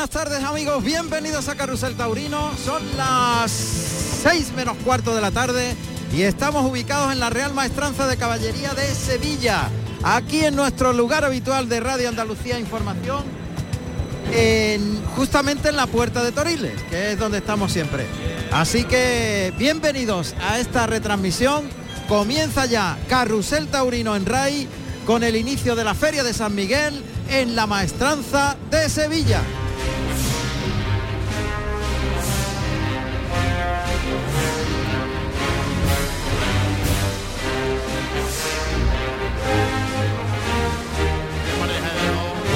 buenas tardes amigos, bienvenidos a Carrusel Taurino. Son las 6 menos cuarto de la tarde y estamos ubicados en la Real Maestranza de Caballería de Sevilla, aquí en nuestro lugar habitual de Radio Andalucía Información, en, justamente en la Puerta de Toriles, que es donde estamos siempre. Así que bienvenidos a esta retransmisión. Comienza ya Carrusel Taurino en RAI con el inicio de la Feria de San Miguel en la Maestranza de Sevilla.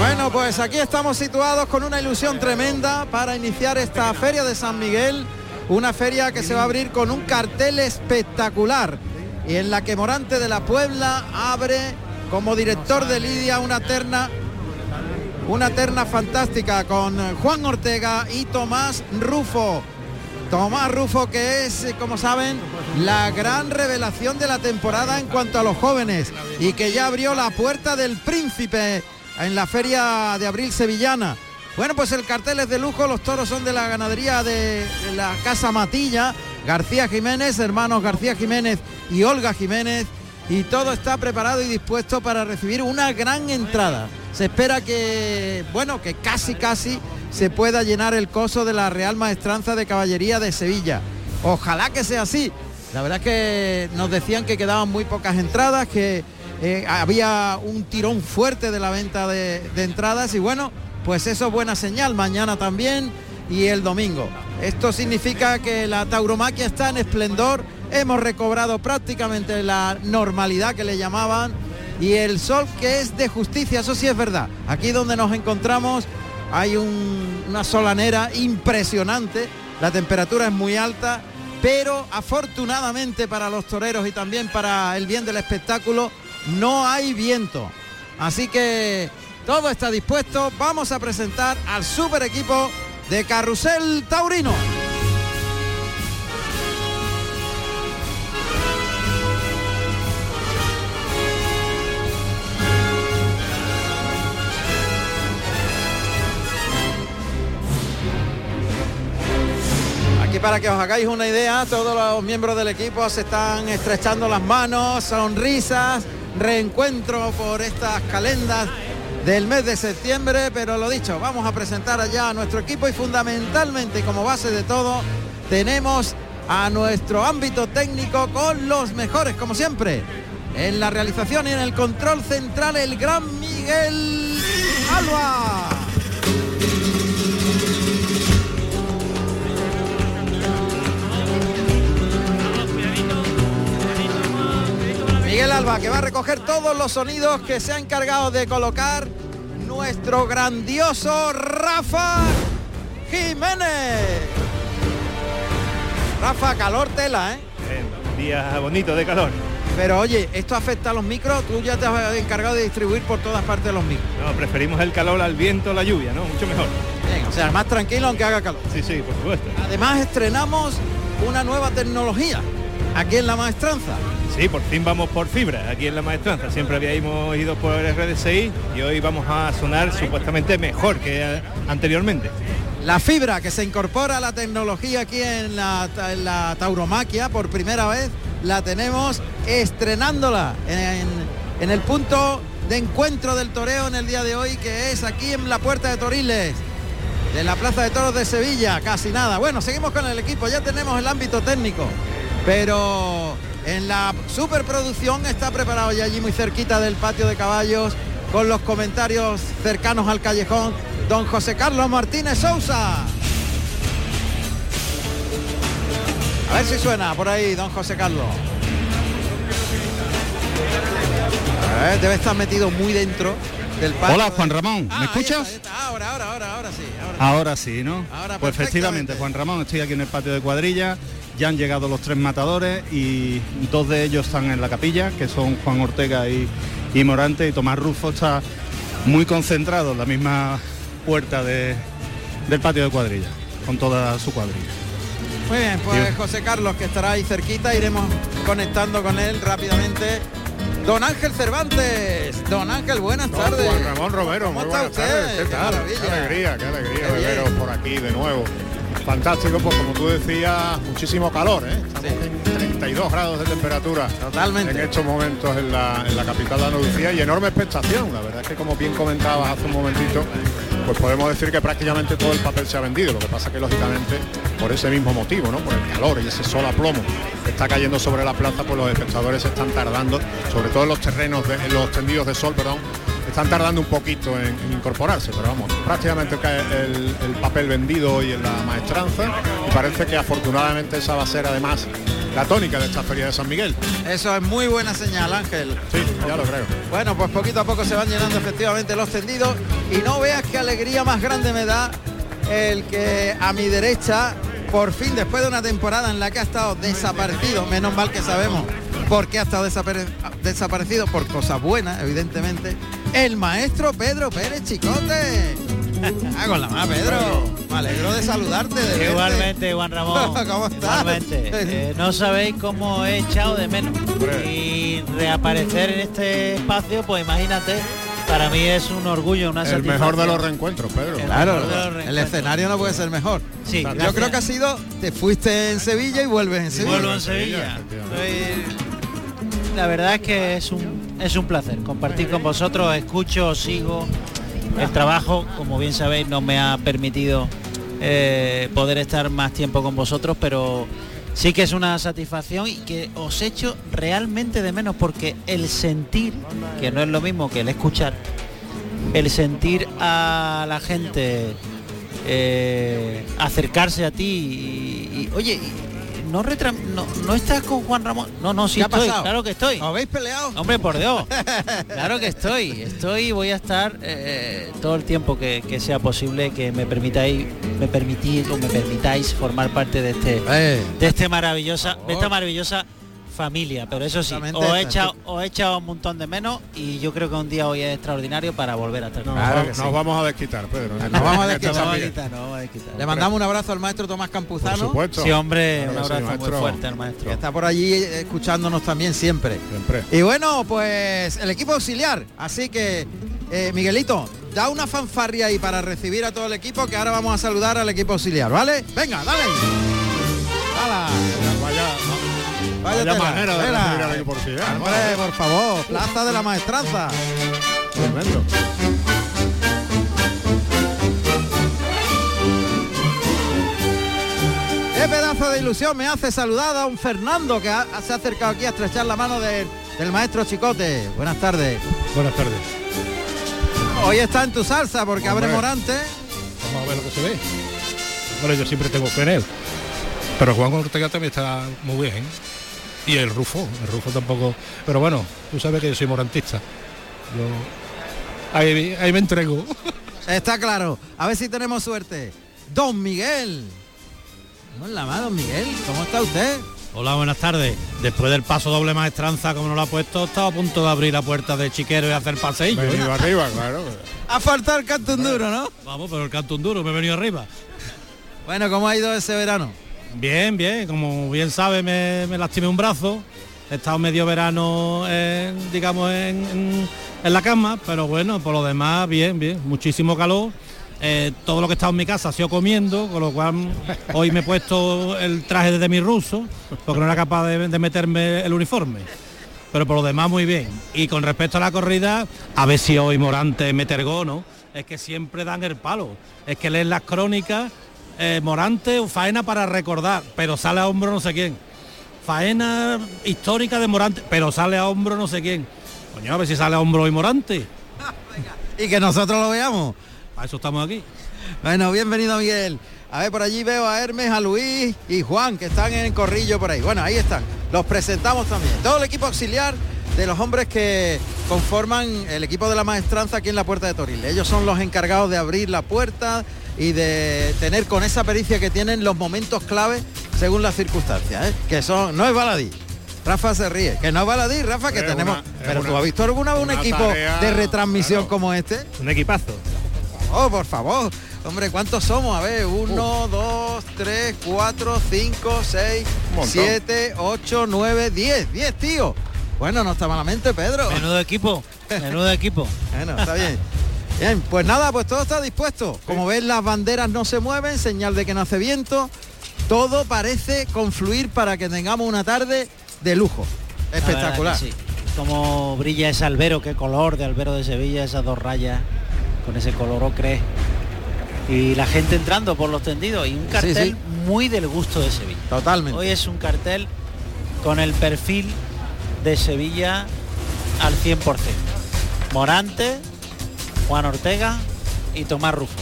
Bueno, pues aquí estamos situados con una ilusión tremenda para iniciar esta Feria de San Miguel, una feria que se va a abrir con un cartel espectacular y en la que Morante de la Puebla abre como director de Lidia una terna una terna fantástica con Juan Ortega y Tomás Rufo. Tomás Rufo que es, como saben, la gran revelación de la temporada en cuanto a los jóvenes y que ya abrió la puerta del príncipe en la feria de abril sevillana. Bueno, pues el cartel es de lujo, los toros son de la ganadería de la Casa Matilla, García Jiménez, hermanos García Jiménez y Olga Jiménez, y todo está preparado y dispuesto para recibir una gran entrada. Se espera que, bueno, que casi casi se pueda llenar el coso de la Real Maestranza de Caballería de Sevilla. Ojalá que sea así. La verdad es que nos decían que quedaban muy pocas entradas, que eh, había un tirón fuerte de la venta de, de entradas y bueno, pues eso es buena señal. Mañana también y el domingo. Esto significa que la tauromaquia está en esplendor, hemos recobrado prácticamente la normalidad que le llamaban y el sol que es de justicia, eso sí es verdad. Aquí donde nos encontramos hay una solanera impresionante, la temperatura es muy alta, pero afortunadamente para los toreros y también para el bien del espectáculo no hay viento. Así que todo está dispuesto, vamos a presentar al super equipo de Carrusel Taurino. Aquí para que os hagáis una idea, todos los miembros del equipo se están estrechando las manos, sonrisas, reencuentro por estas calendas del mes de septiembre, pero lo dicho, vamos a presentar allá a nuestro equipo y fundamentalmente como base de todo tenemos a nuestro ámbito técnico con los mejores, como siempre. En la realización y en el control central el gran Miguel Alba. Miguel Alba, que va a recoger todos los sonidos que se ha encargado de colocar nuestro grandioso Rafa Jiménez. Rafa, calor tela, ¿eh? día bonito de calor. Pero oye, ¿esto afecta a los micros? Tú ya te has encargado de distribuir por todas partes de los micros. No, preferimos el calor al viento, la lluvia, ¿no? Mucho mejor. Bien, o sea, más tranquilo aunque haga calor. Sí, sí, por supuesto. Además estrenamos una nueva tecnología aquí en la maestranza. Sí, por fin vamos por fibra aquí en la maestranza. Siempre habíamos ido por RDCI y hoy vamos a sonar supuestamente mejor que anteriormente. La fibra que se incorpora a la tecnología aquí en la, en la tauromaquia por primera vez la tenemos estrenándola en, en el punto de encuentro del toreo en el día de hoy que es aquí en la puerta de Toriles de la Plaza de Toros de Sevilla, casi nada. Bueno, seguimos con el equipo, ya tenemos el ámbito técnico, pero en la superproducción está preparado ya allí muy cerquita del patio de caballos con los comentarios cercanos al callejón don José Carlos Martínez Sousa. A ver si suena por ahí, don José Carlos. Debe estar metido muy dentro del. Hola, Juan Ramón, ¿me Ah, ahí escuchas? está, ahí está. Ahora, ahora, ahora, ahora sí. Ahora. Ahora sí, ¿no? Ahora pues efectivamente. Juan Ramón, estoy aquí en el patio de cuadrilla, ya han llegado los tres matadores y dos de ellos están en la capilla, que son Juan Ortega y, y Morante, y Tomás Rufo está muy concentrado en la misma puerta de- del patio de cuadrilla, con toda su cuadrilla. Muy bien, pues. José Carlos que estará ahí cerquita, iremos conectando con él rápidamente Don Ángel Cervantes. Don Ángel, buenas Don tardes. Juan Ramón Romero, ¿Cómo muy está buenas usted? tardes. ¿Qué tal? Qué alegría, qué alegría Qué de bien. veros por aquí de nuevo. Fantástico, pues como tú decías, muchísimo calor, ¿eh? Estamos Sí. en 32 grados de temperatura Totalmente. en estos momentos en la, en la capital de Andalucía y enorme expectación. La verdad es que como bien comentabas hace un momentito, pues podemos decir que prácticamente todo el papel se ha vendido. Lo que pasa que lógicamente por ese mismo motivo, ¿no? Por el calor y ese sol a plomo que está cayendo sobre la plaza, pues los espectadores están tardando, sobre todo en los terrenos, de, en los tendidos de sol, perdón, están tardando un poquito en, en incorporarse, pero vamos, prácticamente cae el, el papel vendido hoy en la maestranza y parece que afortunadamente esa va a ser además la tónica de esta feria de San Miguel. Eso es muy buena señal, Ángel. Sí, ya lo creo. Bueno, pues poquito a poco se van llenando efectivamente los tendidos y no veas qué alegría más grande me da el que a mi derecha, por fin después de una temporada en la que ha estado desaparecido, menos mal que sabemos por qué ha estado desapare- desaparecido, por cosas buenas, evidentemente, el maestro Pedro Pérez Chicote. Ah, con la más, Pedro. Me alegro de saludarte. De verte. Igualmente, Juan Ramón. ¿Cómo estás? Igualmente. Eh, no sabéis cómo he echado de menos. Y reaparecer en este espacio, pues imagínate, para mí es un orgullo, una El mejor de los reencuentros, Pedro. El Claro, el escenario no puede ser mejor. Sí, Yo gracias. creo que ha sido, te fuiste en Sevilla y vuelves en Sevilla. Vuelvo en Sevilla, Sevilla. Soy- La verdad es que es un, es un placer compartir con vosotros, escucho, sigo. El trabajo, como bien sabéis, no me ha permitido eh, poder estar más tiempo con vosotros, pero sí que es una satisfacción y que os echo realmente de menos porque el sentir, que no es lo mismo que el escuchar, el sentir a la gente eh, acercarse a ti y, oye, no, retram- no no estás con Juan Ramón. No, no, sí ¿Qué ha estoy, pasado? claro que estoy. ¿Os habéis peleado? Hombre, por Dios. Claro que estoy. Estoy y voy a estar eh, todo el tiempo que, que sea posible que me permitáis, me permitís o me permitáis formar parte de este Eh, de este maravillosa, de esta maravillosa familia. Pero eso sí, os he echado, os he echado un montón de menos y yo creo que un día hoy es extraordinario para volver a estar Nos, con Claro va- que nos sí. vamos a desquitar, Pedro. Nos vamos a desquitar. San vamos a Miguel. quitar, no vamos a quitar. le mandamos un abrazo al maestro Tomás Por Campuzano, supuesto. Sí, hombre, Claro un que sí, abrazo muy fuerte al que maestro. está por allí escuchándonos también siempre. Siempre. Y bueno, pues el equipo auxiliar. Así que, eh, Miguelito, da una fanfarria ahí para recibir a todo el equipo, que ahora vamos a saludar al equipo auxiliar, ¿vale? Venga, dale. ¡Hala! Vaya, manera de recibir al equipo auxiliar. Hombre, por favor, plaza de la maestranza. Tremendo. Qué pedazo de ilusión me hace saludar a un Fernando que ha- se ha acercado aquí a estrechar la mano de- del maestro Chicote. Buenas tardes. Buenas tardes. Hoy está en tu salsa porque abre. Morante. Vamos a ver lo que se ve. Bueno, yo siempre tengo fe en él. Pero Juan Ortega también está muy bien. Y el Rufo, el Rufo tampoco. Pero bueno, tú sabes que yo soy morantista. Yo ahí, ahí me entrego. Está claro. A ver si tenemos suerte. Don Miguel. Hola, más, don Miguel. ¿Cómo está usted? Hola, buenas tardes. Después del paso doble maestranza, como no lo ha puesto, estaba a punto de abrir la puerta de chiquero y hacer paseillo. ¿eh? Venido arriba, claro. Ha faltado el canto duro, ¿no? Vamos, pero el canto un duro, me he venido arriba. Bueno, ¿cómo ha ido ese verano? Bien, bien, como bien sabe, me, lastimé un brazo. He estado medio verano, digamos, en, la cama, pero bueno, por lo demás, bien, bien. Muchísimo calor. Eh, todo lo que he estado en mi casa ha sido comiendo, con lo cual hoy me he puesto el traje de mi ruso, porque no era capaz de, meterme el uniforme. Pero por lo demás muy bien. Y con respecto a la corrida, a ver si hoy Morante mete el gol, ¿no? Es que siempre dan el palo. Es que leen las crónicas, eh, Morante faena para recordar, pero sale a hombro no sé quién. Faena histórica de Morante, pero sale a hombro no sé quién. Coño, a ver si sale a hombro hoy Morante. Y que nosotros lo veamos. Para eso estamos aquí. Bueno, bienvenido Miguel. A ver, por allí veo a Hermes, a Luis y Juan, que están en el corrillo por ahí. Bueno, ahí están. Los presentamos también. Todo el equipo auxiliar de los hombres que conforman el equipo de la maestranza aquí en la puerta de Toril. Ellos son los encargados de abrir la puerta y de tener con esa pericia que tienen los momentos clave según las circunstancias, ¿eh? que son, no es baladí. Rafa se ríe, que no es baladí, Rafa, que Es tenemos. una- pero una- tú has visto alguna vez un equipo tarea, de retransmisión claro. como este? Un equipazo. Oh, por favor. Hombre, ¿cuántos somos? A ver, uno, dos, tres, cuatro, cinco, seis, Un montón. siete, ocho, nueve, diez. Diez, tío. Bueno, no está malamente, Pedro. Menudo equipo, menudo equipo. Bueno, está bien. Bien, pues nada, pues todo está dispuesto. Como ven, las banderas no se mueven, señal de que no hace viento. Todo parece confluir para que tengamos una tarde de lujo. Espectacular. sí. Como brilla ese albero, qué color de albero de Sevilla, esas dos rayas con ese color ocre. Y la gente entrando por los tendidos y un cartel sí. muy del gusto de Sevilla. Totalmente. Hoy es un cartel con el perfil de Sevilla al 100%. Morante, Juan Ortega y Tomás Rufo.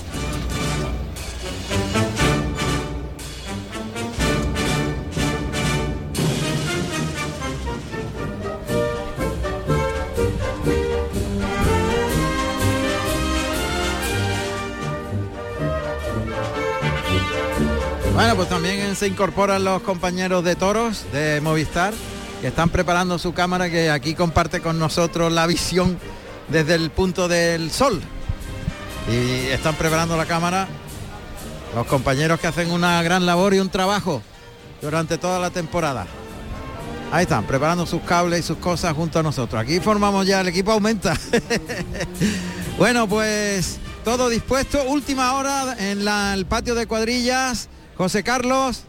Bueno, pues también se incorporan los compañeros de toros de Movistar que están preparando su cámara que aquí comparte con nosotros la visión desde el punto del sol. Y están preparando la cámara los compañeros que hacen una gran labor y un trabajo durante toda la temporada. Ahí están, preparando sus cables y sus cosas junto a nosotros. Aquí formamos ya, el equipo aumenta. bueno, pues todo dispuesto. Última hora en el patio de cuadrillas. José Carlos.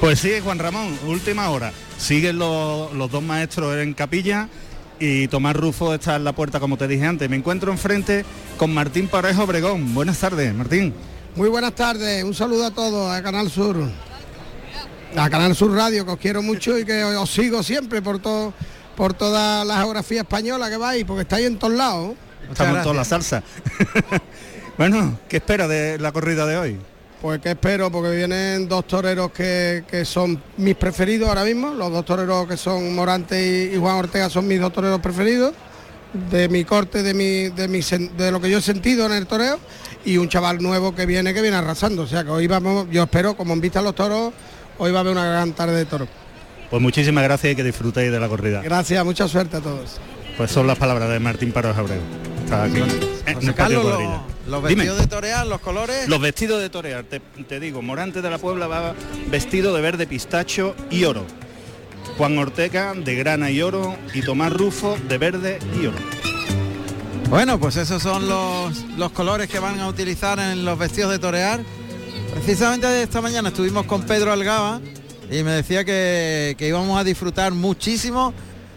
Pues sí, Juan Ramón, última hora. Siguen los, los dos maestros en capilla y Tomás Rufo está en la puerta, como te dije antes. Me encuentro enfrente con Martín Parejo Obregón. Buenas tardes, Martín. Muy buenas tardes, un saludo a todos, a Canal Sur, a Canal Sur Radio, que os quiero mucho y que os sigo siempre por todo, por toda la geografía española que vais, porque estáis en todos lados. Estamos en toda la salsa. bueno, ¿qué espera de la corrida de hoy? Pues que espero, porque vienen dos toreros que, que son mis preferidos ahora mismo, los dos toreros que son Morante y, y Juan Ortega son mis dos toreros preferidos, de mi corte, de, mi, de, mi de lo que yo he sentido en el toreo, y un chaval nuevo que viene, que viene arrasando. O sea que hoy vamos, yo espero, como en vista a los toros, hoy va a haber una gran tarde de toros. Pues muchísimas gracias y que disfrutéis de la corrida. Gracias, mucha suerte a todos. Pues son las palabras de Martín Parejo Obregón. Está aquí. José Carlos, los, Dime. vestidos de torear, los colores. Los vestidos de torear, te, te digo, Morante de la Puebla va vestido de verde pistacho y oro. Juan Ortega de grana y oro y Tomás Rufo de verde y oro. Bueno, pues esos son los, los colores que van a utilizar en los vestidos de torear. Precisamente esta mañana estuvimos con Pedro Algaba y me decía que, que íbamos a disfrutar muchísimo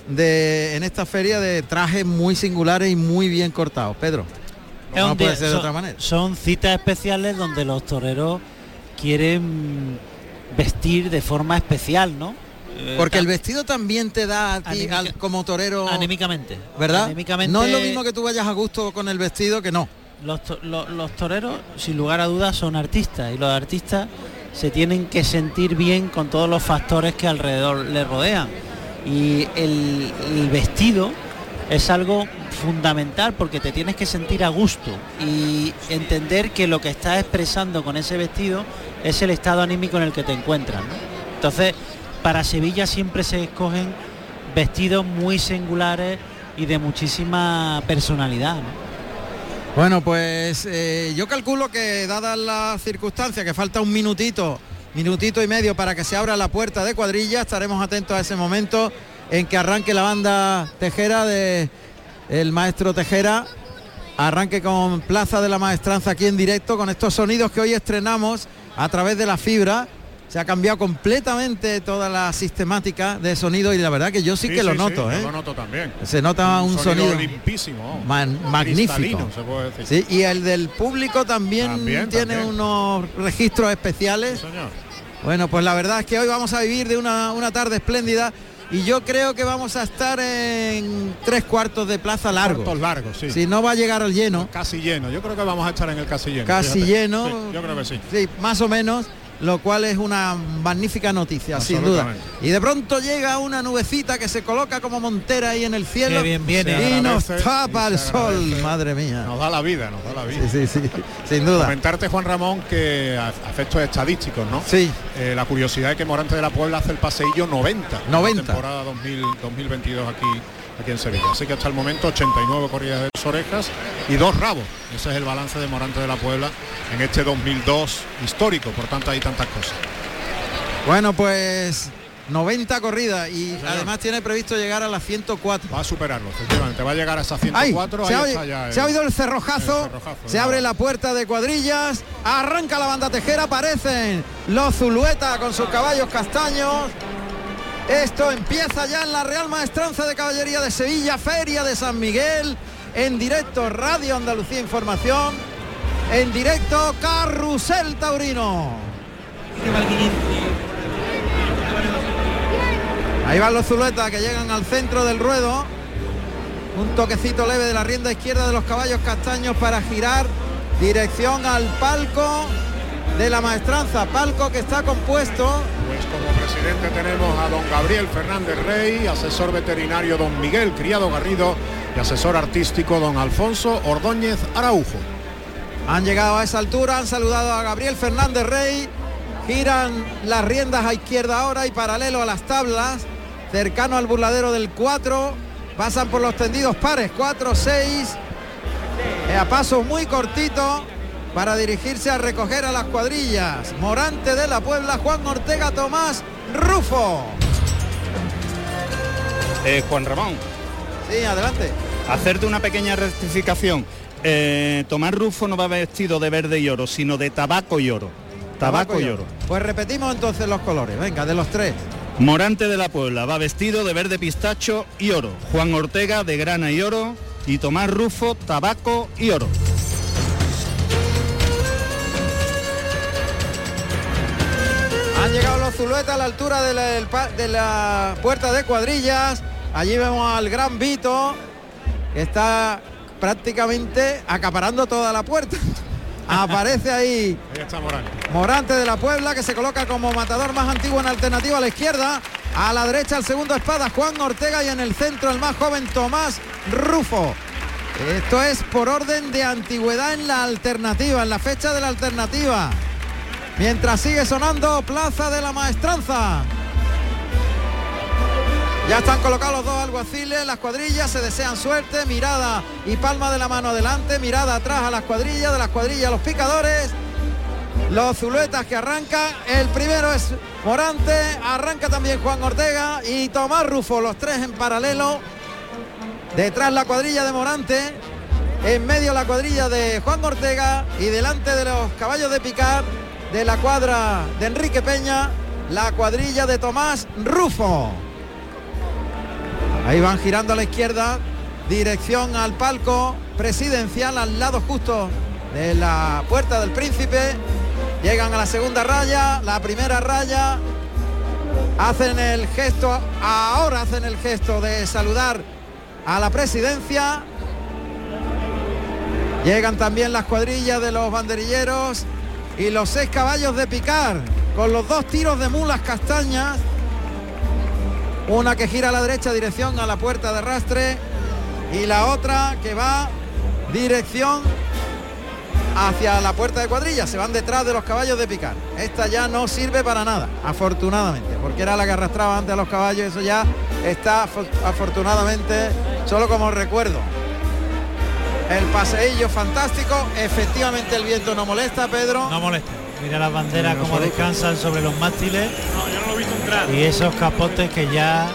de en esta feria de trajes muy singulares y muy bien cortados. Pedro, Es no puede ser de son, otra manera. son citas especiales donde los toreros quieren vestir de forma especial, ¿no? Eh, Porque el vestido también te da a ti Anímica- al- como torero, anímicamente, ¿verdad? No es lo mismo que tú vayas a gusto con el vestido que no. Los, to- lo- los toreros, sin lugar a dudas, son artistas y los artistas se tienen que sentir bien con todos los factores que alrededor les rodean. Y el, el vestido es algo fundamental porque te tienes que sentir a gusto y entender que lo que estás expresando con ese vestido es el estado anímico en el que te encuentras. Entonces, para Sevilla siempre se escogen vestidos muy singulares y de muchísima personalidad. ¿no? Bueno, pues eh, yo calculo que dadas las circunstancias, que falta un minutito, minutito y medio para que se abra la puerta de cuadrilla, estaremos atentos a ese momento en que arranque la banda tejera de el maestro Tejera, arranque con Plaza de la Maestranza aquí en directo con estos sonidos que hoy estrenamos a través de la fibra. Se ha cambiado completamente toda la sistemática de sonido y la verdad que yo sí, que lo noto, ¿eh? lo noto también. Se nota un sonido, limpísimo. man- magnífico. Cristalino, se puede decir. Sí, y el del público también, También, tiene también. unos registros especiales. Señor. Bueno, pues la verdad es que hoy vamos a vivir de una, una tarde espléndida y yo creo que vamos a estar en tres cuartos de plaza largo. Largos, sí. Si no va a llegar al lleno, Casi lleno. Yo creo que vamos a estar en el casi lleno. casi fíjate. lleno, Sí, yo creo que sí. sí, más o menos, lo cual es una magnífica noticia, sin duda. Y de pronto llega una nubecita que se coloca como montera ahí en el cielo Qué bien viene. Y nos agradece, tapa y el sol, agradece. madre mía. Nos da la vida, nos da la vida. Sí, sí, sí, sin duda. Comentarte, Juan Ramón, que a a efectos estadísticos, ¿no? Sí, Eh, la curiosidad es que Morante de la Puebla hace el paseillo 90. en la 90. temporada 2000, 2022 aquí, aquí en Sevilla. Así que hasta el momento 89 corridas de orejas y dos rabos. Ese es el balance de Morante de la Puebla en este 2002 histórico. Por tanto, hay tantas cosas. Bueno, pues 90 corridas y además tiene previsto llegar a las 104. Va a superarlo, efectivamente, va a llegar a esas Ay, 104. se, ahí ha, oí- ya se ha oído el cerrojazo, el cerrojazo, se abre la puerta de cuadrillas, arranca la banda tejera, aparecen los Zulueta con sus caballos castaños. Esto empieza ya en la Real Maestranza de Caballería de Sevilla, Feria de San Miguel, en directo Radio Andalucía Información, en directo Carrusel Taurino. Ahí van los Zuluetas que llegan al centro del ruedo. Un toquecito leve de la rienda izquierda de los caballos castaños para girar dirección al palco de la maestranza. Palco que está compuesto Pues como presidente tenemos a don Gabriel Fernández Rey, asesor veterinario don Miguel Criado Garrido y asesor artístico don Alfonso Ordóñez Araujo. Han llegado a esa altura, han saludado a Gabriel Fernández Rey, giran las riendas a izquierda ahora y paralelo a las tablas, cercano al burladero del 4, pasan por los tendidos pares, 4, 6, eh, a paso muy cortito para dirigirse a recoger a las cuadrillas. Morante de la Puebla, Juan Ortega Tomás Rufo. Eh, Juan Ramón, Sí, adelante. hacerte una pequeña rectificación. Eh, Tomás Rufo no va vestido de verde y oro, sino de tabaco y oro. Tabaco, y oro. Pues repetimos entonces los colores, venga, de los tres. Morante de la Puebla va vestido de verde pistacho y oro. Juan Ortega de grana y oro. Y Tomás Rufo, tabaco y oro. Han llegado los Zuluetas a la altura de la, de la puerta de cuadrillas. Allí vemos al gran Vito, que está prácticamente acaparando toda la puerta. Aparece ahí Ahí está Morán. Morante de la Puebla, que se coloca como matador más antiguo en alternativa a la izquierda. A la derecha el segundo espada Juan Ortega y en el centro el más joven Tomás Rufo. Esto es por orden de antigüedad en la alternativa, en la fecha de la alternativa. Mientras sigue sonando Plaza de la Maestranza. Ya están colocados los dos alguaciles, las cuadrillas se desean suerte, mirada y palma de la mano adelante, mirada atrás a las cuadrillas, de las cuadrillas a los picadores. Los Zuluetas que arrancan, el primero es Morante, arranca también Juan Ortega y Tomás Rufo, los tres en paralelo. Detrás la cuadrilla de Morante, en medio la cuadrilla de Juan Ortega y delante de los caballos de picar de la cuadra de Enrique Peña, la cuadrilla de Tomás Rufo. Ahí van girando a la izquierda, dirección al palco presidencial al lado justo de la puerta del príncipe. Llegan a la segunda raya, la primera raya. Hacen el gesto, ahora hacen el gesto de saludar a la presidencia. Llegan también las cuadrillas de los banderilleros y los seis caballos de picar con los dos tiros de mulas castañas una que gira a la derecha dirección a la puerta de arrastre y la otra que va dirección hacia la puerta de cuadrilla. Se van detrás de los caballos de picar. Esta ya no sirve para nada, afortunadamente, porque era la que arrastraba antes a los caballos. Eso ya está afo- afortunadamente solo como recuerdo. El paseillo fantástico. Efectivamente el viento no molesta, Pedro. No molesta. Mira las banderas como descansan sobre los mástiles. No, yo no lo he visto entrar. y esos capotes que ya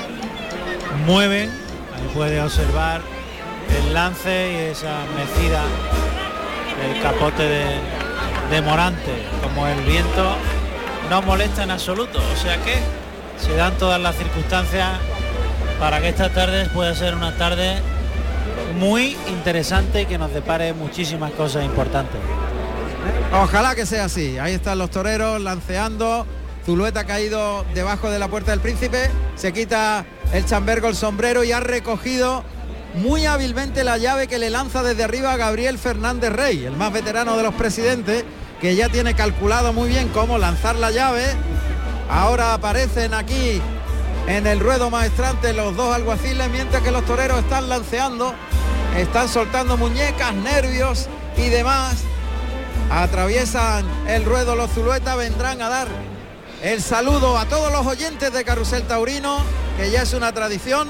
mueven ahí puede observar el lance y esa mecida del capote de, de Morante como el viento no molesta en absoluto o sea que se dan todas las circunstancias para que esta tarde pueda ser una tarde muy interesante y que nos depare muchísimas cosas importantes Ojalá que sea así. Ahí están los toreros lanceando. Zulueta ha caído debajo de la puerta del príncipe. Se quita el chambergo, el sombrero y ha recogido muy hábilmente la llave que le lanza desde arriba a Gabriel Fernández Rey, el más veterano de los presidentes, que ya tiene calculado muy bien cómo lanzar la llave. Ahora aparecen aquí en el ruedo maestrante los dos alguaciles, mientras que los toreros están lanceando, están soltando muñecas, nervios y demás atraviesan el ruedo los Zulueta, vendrán a dar el saludo a todos los oyentes de Carrusel Taurino, que ya es una tradición.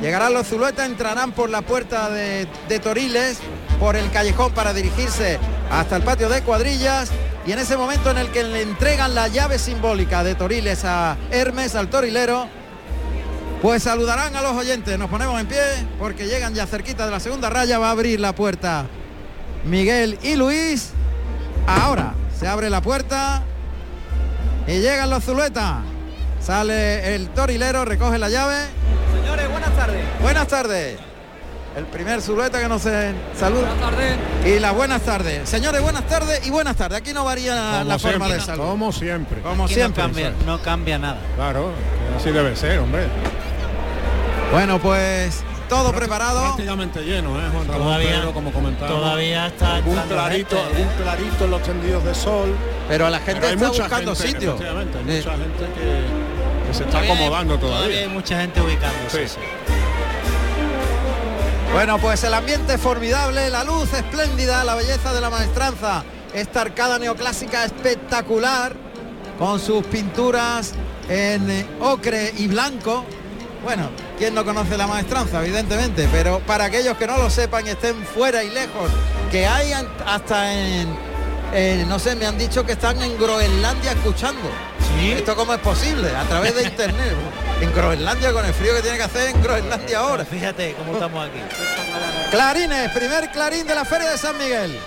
Llegarán los Zulueta, entrarán por la puerta de Toriles, por el callejón para dirigirse hasta el patio de cuadrillas y en ese momento en el que le entregan la llave simbólica de Toriles a Hermes, al torilero, pues saludarán a los oyentes. Nos ponemos en pie porque llegan ya cerquita de la segunda raya. Va a abrir la puerta Miguel y Luis. Ahora se abre la puerta y llegan los Zuluetas. Sale el torilero, recoge la llave. Señores, buenas tardes. Buenas tardes. El primer Zulueta que nos saluda. Buenas tardes. Y las buenas tardes. Señores, buenas tardes y buenas tardes. Aquí no varía la forma de saludar. Como siempre. Como Aquí siempre. No cambia, no cambia nada. Claro, así debe ser, hombre. Bueno, pues todo preparado. Prácticamente lleno, ¿eh, Juan Ramón Todavía- Pedro, como comentaba. Todavía está un entrando clarito, gente, ¿eh? un clarito en los tendidos de sol. Pero la gente está buscando gente, sitio. hay Eh, mucha gente que, que se está hay- acomodando Todavía todavía. hay mucha gente ubicándose. Sí. sí. Bueno, pues el ambiente es formidable, la luz espléndida, la belleza de la maestranza, esta arcada neoclásica espectacular, con sus pinturas en eh, ocre y blanco. Bueno, ¿quién no conoce la maestranza? Evidentemente, pero para aquellos que no lo sepan y estén fuera y lejos, que hay hasta en, en, no sé, me han dicho que están en Groenlandia escuchando. ¿Esto cómo es posible? A través de internet. En Groenlandia con el frío que tiene que hacer en Groenlandia ahora. Fíjate cómo estamos aquí. Clarines, primer clarín de la Feria de San Miguel.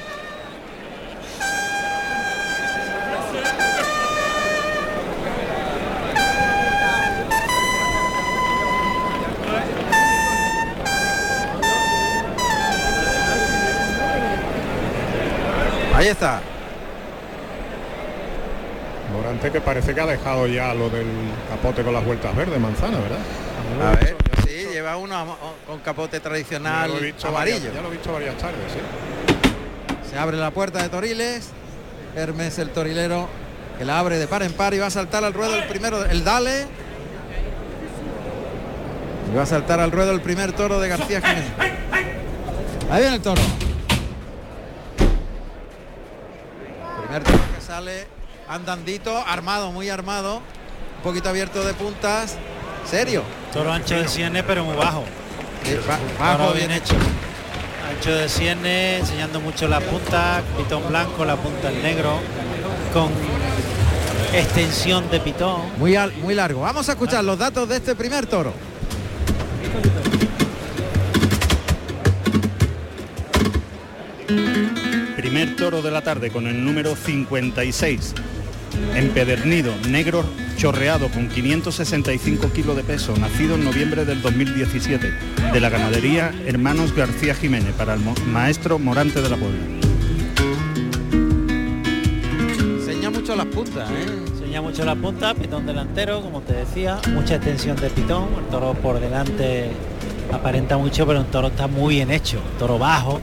Ahí está. Morante que parece que ha dejado ya lo del capote con las vueltas verdes, manzana, ¿verdad? A ver, sí, lleva uno con capote Ya tradicional lo amarillo. varias- ya lo he visto varias tardes, sí. Se abre la puerta de Toriles. Hermes el torilero que la abre de par en par y va a saltar al ruedo el primero, el Dale. Y va a saltar al ruedo el primer toro de García Jiménez. Ahí viene el toro. Que sale andandito, armado, muy armado. Un poquito abierto de puntas. Serio. Toro ancho de sienes pero muy bajo. Bajo, bien hecho. Ancho de sienes, enseñando mucho la punta, pitón blanco, la punta en negro, con extensión de pitón. Muy, al- muy largo. Vamos a escuchar los datos de este primer toro. Primer toro de la tarde con el número 56. Empedernido, negro chorreado con 565 kilos de peso, nacido en noviembre del 2017, de la ganadería Hermanos García Jiménez, para el maestro Morante de la Puebla. Enseña mucho las puntas, ¿eh? Enseña mucho la punta, pitón delantero, como te decía, mucha extensión de pitón, el toro por delante aparenta mucho, pero el toro está muy bien hecho, toro bajo,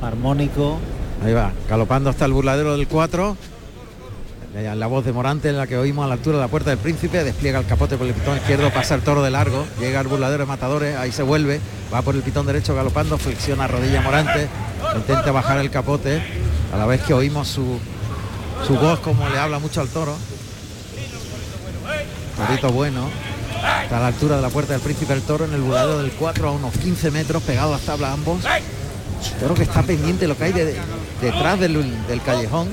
armónico, Ahí va, galopando hasta el burladero del 4. La voz de Morante en la que oímos a la altura de la puerta del príncipe, despliega el capote por el pitón izquierdo, pasa el toro de largo, llega al burladero de matadores, ahí se vuelve, va por el pitón derecho galopando, flexiona rodilla Morante, intenta bajar el capote, a la vez que oímos su, su voz como le habla mucho al toro. Torito bueno, está a la altura de la puerta del príncipe el toro en el burladero del 4 a unos 15 metros, pegado a tabla ambos. Toro que está pendiente lo que hay de- detrás del, del callejón.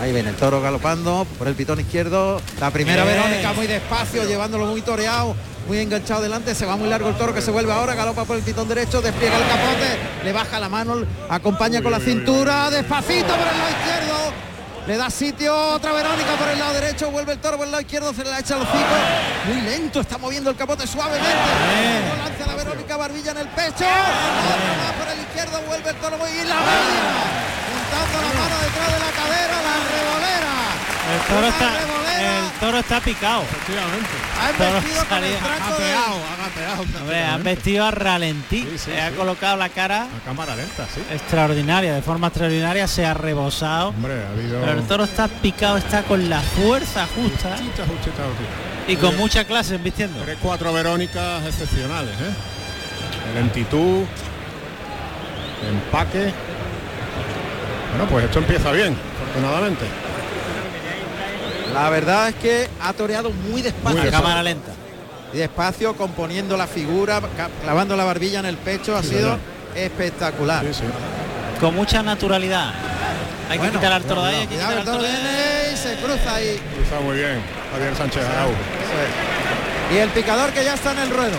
Ahí viene el toro galopando por el pitón izquierdo. La primera Bien. Verónica muy despacio, llevándolo muy toreado, muy enganchado delante. Se va muy largo el toro que se vuelve ahora, galopa por el pitón derecho, despliega el capote, le baja la mano, acompaña con la cintura, despacito por el lado izquierdo. Le da sitio otra Verónica por el lado derecho, vuelve el toro por el lado izquierdo, se le la echa al hocico. Muy lento, está moviendo el capote suavemente. Luego Lanza la Verónica barbilla en el pecho. Más por el izquierdo, vuelve el toro y la barbilla. Juntando la mano detrás de la cadera, la revolera. el toro está, revolera. el toro está picado. Ha Toro embestido con el tranco de- Hombre, ha vestido a ralentí, se ha colocado la cara La cámara lenta, sí. extraordinaria, de forma extraordinaria, se ha rebosado. Hombre, ha habido... Pero el toro está picado, está con la fuerza justa Justita, justita, justita. y con mucha clase vistiendo. Tres, cuatro Verónicas excepcionales, ¿eh? Lentitud, empaque. Bueno, pues esto empieza bien, afortunadamente. La verdad es que ha toreado muy despacio. A cámara lenta. y despacio, componiendo la figura, clavando la barbilla en el pecho, ha sido espectacular. Sí, sí. Con mucha naturalidad. Hay que quitar al toro de ahí, hay que cuidado, quitar el al toro toro de ahí. viene y se cruza ahí. Está muy bien. Javier Sánchez Arau. Y el picador que ya está en el ruedo.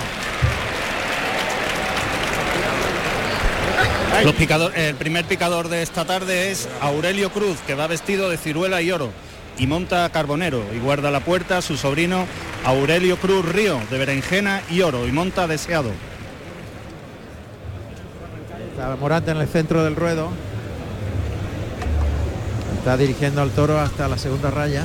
Los picador- el primer picador de esta tarde es Aurelio Cruz, que va vestido de ciruela y oro y monta a Carbonero y guarda la puerta a su sobrino Aurelio Cruz Río, de berenjena y oro y monta a deseado. Está Morante en el centro del ruedo. Está dirigiendo al toro hasta la segunda raya.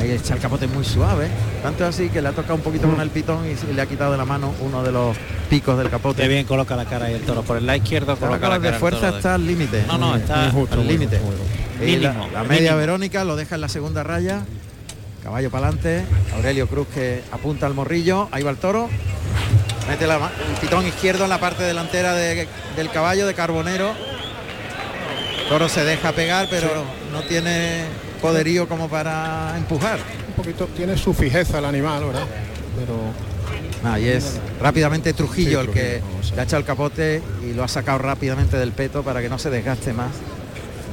Ahí echa el capote muy suave. Tanto así que le ha tocado un poquito con el pitón y le ha quitado de la mano uno de los picos del capote. Qué bien coloca la cara y el toro. Por el lado izquierdo Está coloca la de cara. el fuerza está al límite. No, no, está al límite. Y la, media mínimo. Verónica lo deja en la segunda raya. Caballo para adelante. Aurelio Cruz que apunta al morrillo. Ahí va el toro. Mete la el pitón izquierdo en la parte delantera de- del caballo de Carbonero. Toro se deja pegar, pero no tiene poderío como para empujar. Un poquito, tiene su fijeza el animal, ¿verdad? Pero Ahí es rápidamente Trujillo el que le ha echado el capote y lo ha sacado rápidamente del peto para que no se desgaste más.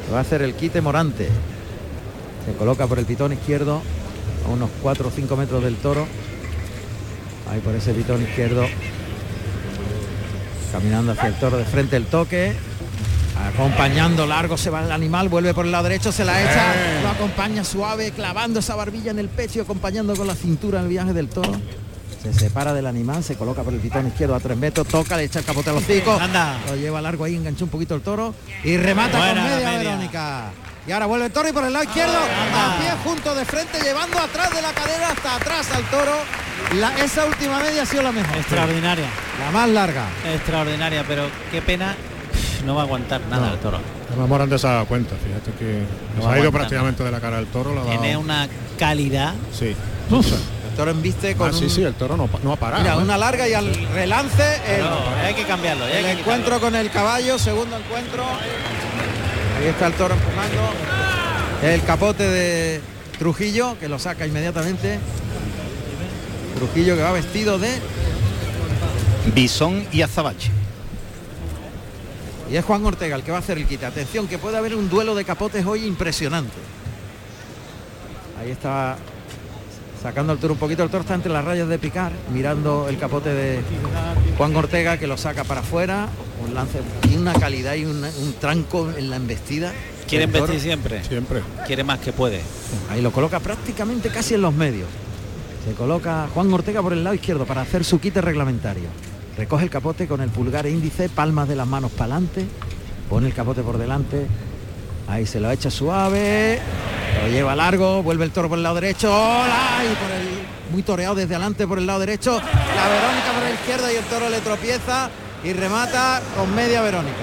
Lo va a hacer el quite Morante. Se coloca por el pitón izquierdo a unos 4 o 5 metros del toro. Ahí por ese pitón izquierdo. Caminando hacia el toro de frente el toque. Acompañando largo se va el animal, vuelve por el lado derecho, se la echa, Eh. lo acompaña suave, clavando esa barbilla en el pecho y acompañando con la cintura el viaje del toro. Se separa del animal, se coloca por el pitón izquierdo a tres metros, toca, le echa el capote a los Anda. lo lleva largo ahí, enganchó un poquito el toro y remata Buena con media, media. Verónica. Y ahora vuelve el toro y por el lado izquierdo, Anda. a pie junto de frente, llevando atrás de la cadera hasta atrás al toro. La- esa última media ha sido la mejor. Extraordinaria, La más larga. extraordinaria, pero qué pena. No va a aguantar nada No. el toro. además Morante se ha dado cuenta, fíjate que No se ha ido prácticamente de la cara del toro. lo ha dado- Tiene una calidad. Sí. El toro embiste con Ah, sí, un- sí, el toro no, no ha parado. Mira, ¿eh? una larga y al relance el, No, hay que cambiarlo. hay el que encuentro quitarlo. con el caballo, segundo encuentro. Ahí está el toro empujando. El capote de Trujillo, que lo saca inmediatamente. Trujillo que va vestido de... Bisón y Azabache. Y es Juan Ortega el que va a hacer el quite. Atención, que puede haber un duelo de capotes hoy impresionante. Ahí está sacando el toro un poquito. El toro está entre las rayas de picar, mirando el capote de Juan Ortega que lo saca para afuera. Un lance y una calidad y una- un tranco en la embestida. Quiere investir siempre. Siempre. Quiere más que puede. Ahí lo coloca prácticamente casi en los medios. Se coloca Juan Ortega por el lado izquierdo para hacer su quite reglamentario. Recoge el capote con el pulgar índice, palmas de las manos para adelante, pone el capote por delante. Ahí se lo echa suave, lo lleva largo, vuelve el toro por el lado derecho, ¡hola! y por el muy toreado desde adelante por el lado derecho, la Verónica por la izquierda y el toro le tropieza y remata con media Verónica.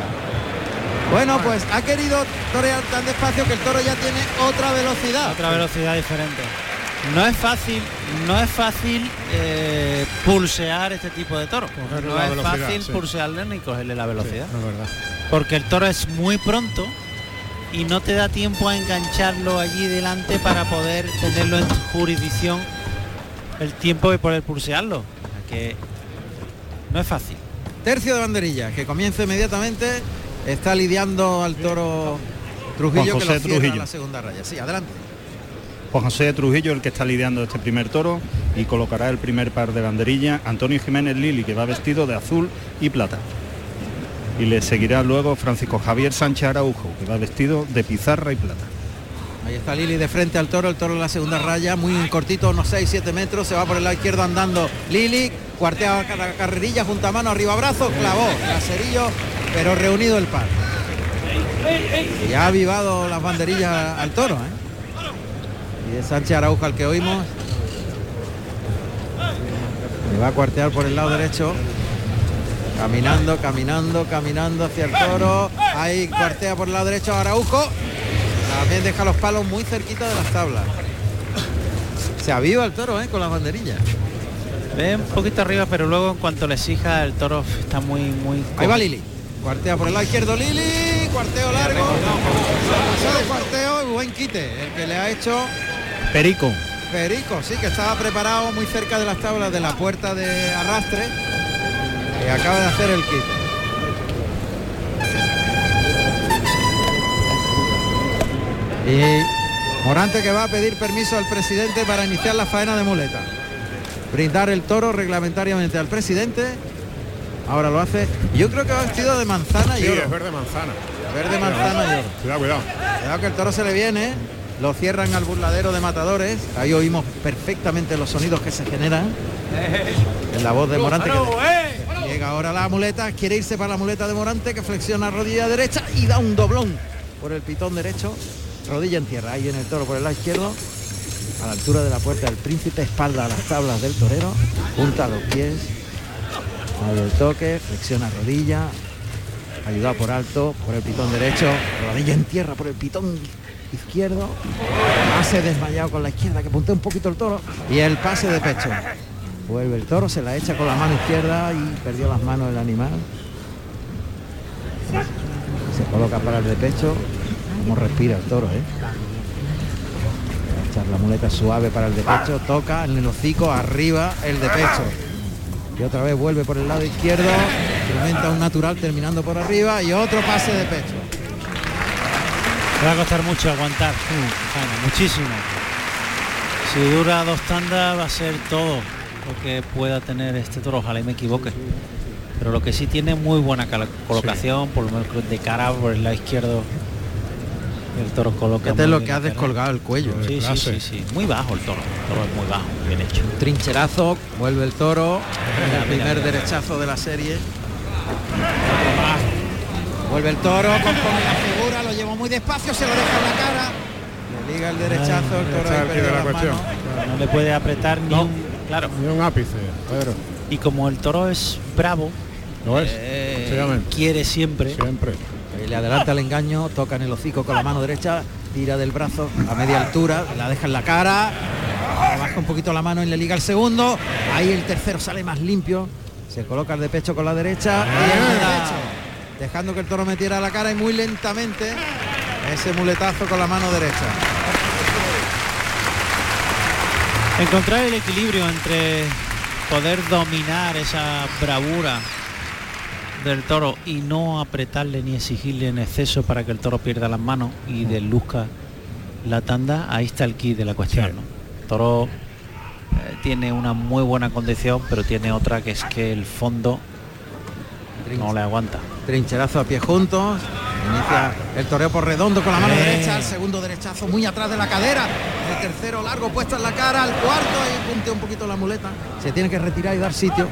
Bueno, pues ha querido torear tan despacio que el toro ya tiene otra velocidad. Otra velocidad diferente. No es fácil, no es fácil eh, pulsear este tipo de toro. Cogerle No es fácil sí. pulsearle ni cogerle la Sí, velocidad. es verdad. Porque el toro es muy pronto y no te da tiempo a engancharlo allí delante para poder tenerlo en tu jurisdicción el tiempo de poder pulsearlo. Que no es fácil. Tercio de banderilla, que comienza inmediatamente. Está lidiando al toro Trujillo Juan que José lo Trujillo. la segunda raya. Sí, adelante. José Trujillo el que está lidiando este primer toro y colocará el primer par de banderilla Antonio Jiménez Lili que va vestido de azul y plata. Y le seguirá luego Francisco Javier Sánchez Araujo que va vestido de pizarra y plata. Ahí está Lili de frente al toro, el toro en la segunda raya, muy cortito, unos 6-7 metros, se va por el lado izquierdo andando Lili, cuartea la carrerilla, junta mano, arriba brazo, clavó, traserillo, pero reunido el par. Y ha avivado las banderillas al toro, ¿eh? Y es Sánchez Araujo al que oímos. Le va a cuartear por el lado derecho. Caminando, caminando, caminando hacia el toro. Ahí cuartea por el lado derecho a Araujo. También deja los palos muy cerquita de las tablas. Se aviva el toro, ¿eh? Con las banderillas. Ve un poquito arriba, pero luego en cuanto le exija el toro está muy, muy. Ahí va Lili. Cuartea por el lado izquierdo Lili. Cuarteo largo. Cuarteo y buen quite. El que le ha hecho Perico. Perico, sí, que estaba preparado muy cerca de las tablas de la puerta de arrastre. Y acaba de hacer el quite. Y Morante que va a pedir permiso al presidente para iniciar la faena de muleta. Brindar el toro reglamentariamente al presidente. Ahora lo hace. Yo creo que va vestido de manzana y Sí, oro. es verde manzana. Verde manzana y oro. Cuidado, cuidado. Cuidado que el toro se le viene. Lo cierran al burladero de matadores. Ahí oímos perfectamente los sonidos que se generan. En la voz de Morante. que llega ahora la muleta. Quiere irse para la muleta de Morante que flexiona rodilla derecha y da un doblón por el pitón derecho. Rodilla en tierra. Ahí en el toro por el lado izquierdo. A la altura de la puerta del príncipe. Espalda a las tablas del torero. Junta los pies. Ahí el toque. Flexiona rodilla. Ayudado por alto, por el pitón derecho, rodilla en tierra por el pitón izquierdo, pase desmayado con la izquierda que puntea un poquito el toro y el pase de pecho. Vuelve el toro, se la echa con la mano izquierda y perdió las manos el animal. Se coloca para el de pecho, como respira el toro, ¿eh? Echar la muleta suave para el de pecho, toca en el hocico, arriba el de pecho. Y otra vez vuelve por el lado izquierdo, incrementa un natural terminando por arriba y otro pase de pecho. Va a costar mucho aguantar. Bueno, muchísimo. Si dura dos tandas va a ser todo lo que pueda tener este toro, ojalá y me equivoque. Pero lo que sí tiene muy buena colocación, por lo menos de cara por el lado izquierdo. El toro coloca. Fíjate muy lo que ha descolgado el cuello. Sí, sí, sí, sí. Muy bajo el toro. El toro es muy bajo, bien hecho. Trincherazo, vuelve el toro, Mira, el mira, primer mira. derechazo de la serie. Vuelve el toro, compone la figura, lo lleva muy despacio, se lo deja en la cara. Le liga el derechazo, el toro ahí el la cuestión. No le puede apretar ni No. un. Claro. Ni un ápice, Pedro. Y como el toro es bravo, Lo es. eh, quiere siempre. Siempre. Le adelanta el engaño, toca en el hocico con la mano derecha, tira del brazo a media altura, la deja en la cara, baja un poquito la mano y le liga el segundo. Ahí el tercero sale más limpio, se coloca el de pecho con la derecha y el de pecho, dejando que el toro metiera la cara y muy lentamente ese muletazo con la mano derecha. Encontrar el equilibrio entre poder dominar esa bravura del toro y no apretarle ni exigirle en exceso para que el toro pierda las manos y desluzca la tanda, ahí está el kit de la cuestión. ¿no? El toro eh, tiene una muy buena condición, pero tiene otra que es que el fondo no le aguanta. Trincherazo a pie juntos. Inicia el toreo por redondo con la mano Eh. derecha. El segundo derechazo muy atrás de la cadera. El tercero largo puesto en la cara. El cuarto ahí puntea un poquito la muleta. Se tiene que retirar y dar sitio.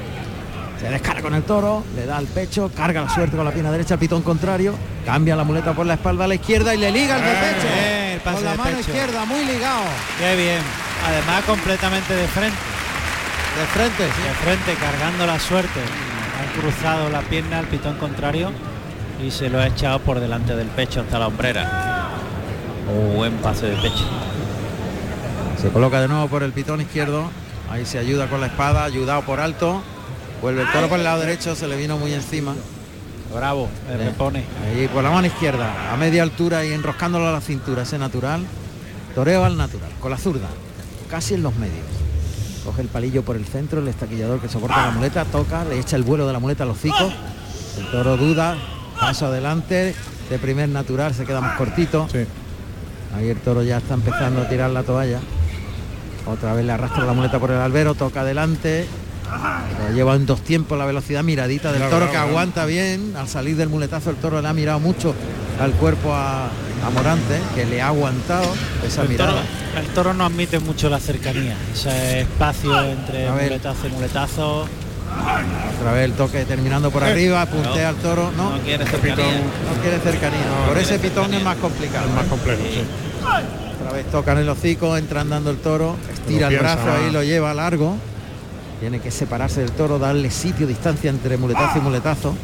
Se descarga con el toro, le da al pecho, carga la suerte con la pierna derecha pitón contrario, cambia la muleta por la espalda a la izquierda y le liga el pecho. Eh, el pase con la mano pecho. izquierda, muy ligado. Qué bien. Además completamente de frente. De frente, sí. de frente cargando la suerte han cruzado la pierna al pitón contrario y se lo ha echado por delante del pecho hasta la hombrera Un buen pase de pecho Se coloca de nuevo por el pitón izquierdo. Ahí se ayuda con la espada, ayudado por alto. Vuelve el toro por el lado derecho, se le vino muy encima. bravo Eh. repone Ahí por la mano izquierda, a media altura y enroscándolo a la cintura, ese natural. Toreo al natural, con la zurda, casi en los medios. Coge el palillo por el centro, el estaquillador que soporta la muleta, toca, le echa el vuelo de la muleta a los hocicos. El toro duda, paso adelante, de primer natural se queda más cortito. Sí. Ahí el toro ya está empezando a tirar la toalla. Otra vez le arrastra la muleta por el albero, toca adelante. Lo lleva en dos tiempos la velocidad miradita del toro que aguanta bien. Al salir del muletazo el toro le ha mirado mucho al cuerpo a, a Morante, que le ha aguantado esa mirada. El toro no admite mucho la cercanía ese espacio entre muletazo y muletazo Otra vez el toque terminando por arriba, puntea al toro. No, no quiere cercanía pitón. no quiere cercanía. por ese pitón es más complicado. Más complejo, sí. Otra vez tocan el hocico, entra andando el toro, estira el brazo ahí, lo lleva largo. Tiene que separarse del toro, darle sitio, distancia entre muletazo y muletazo.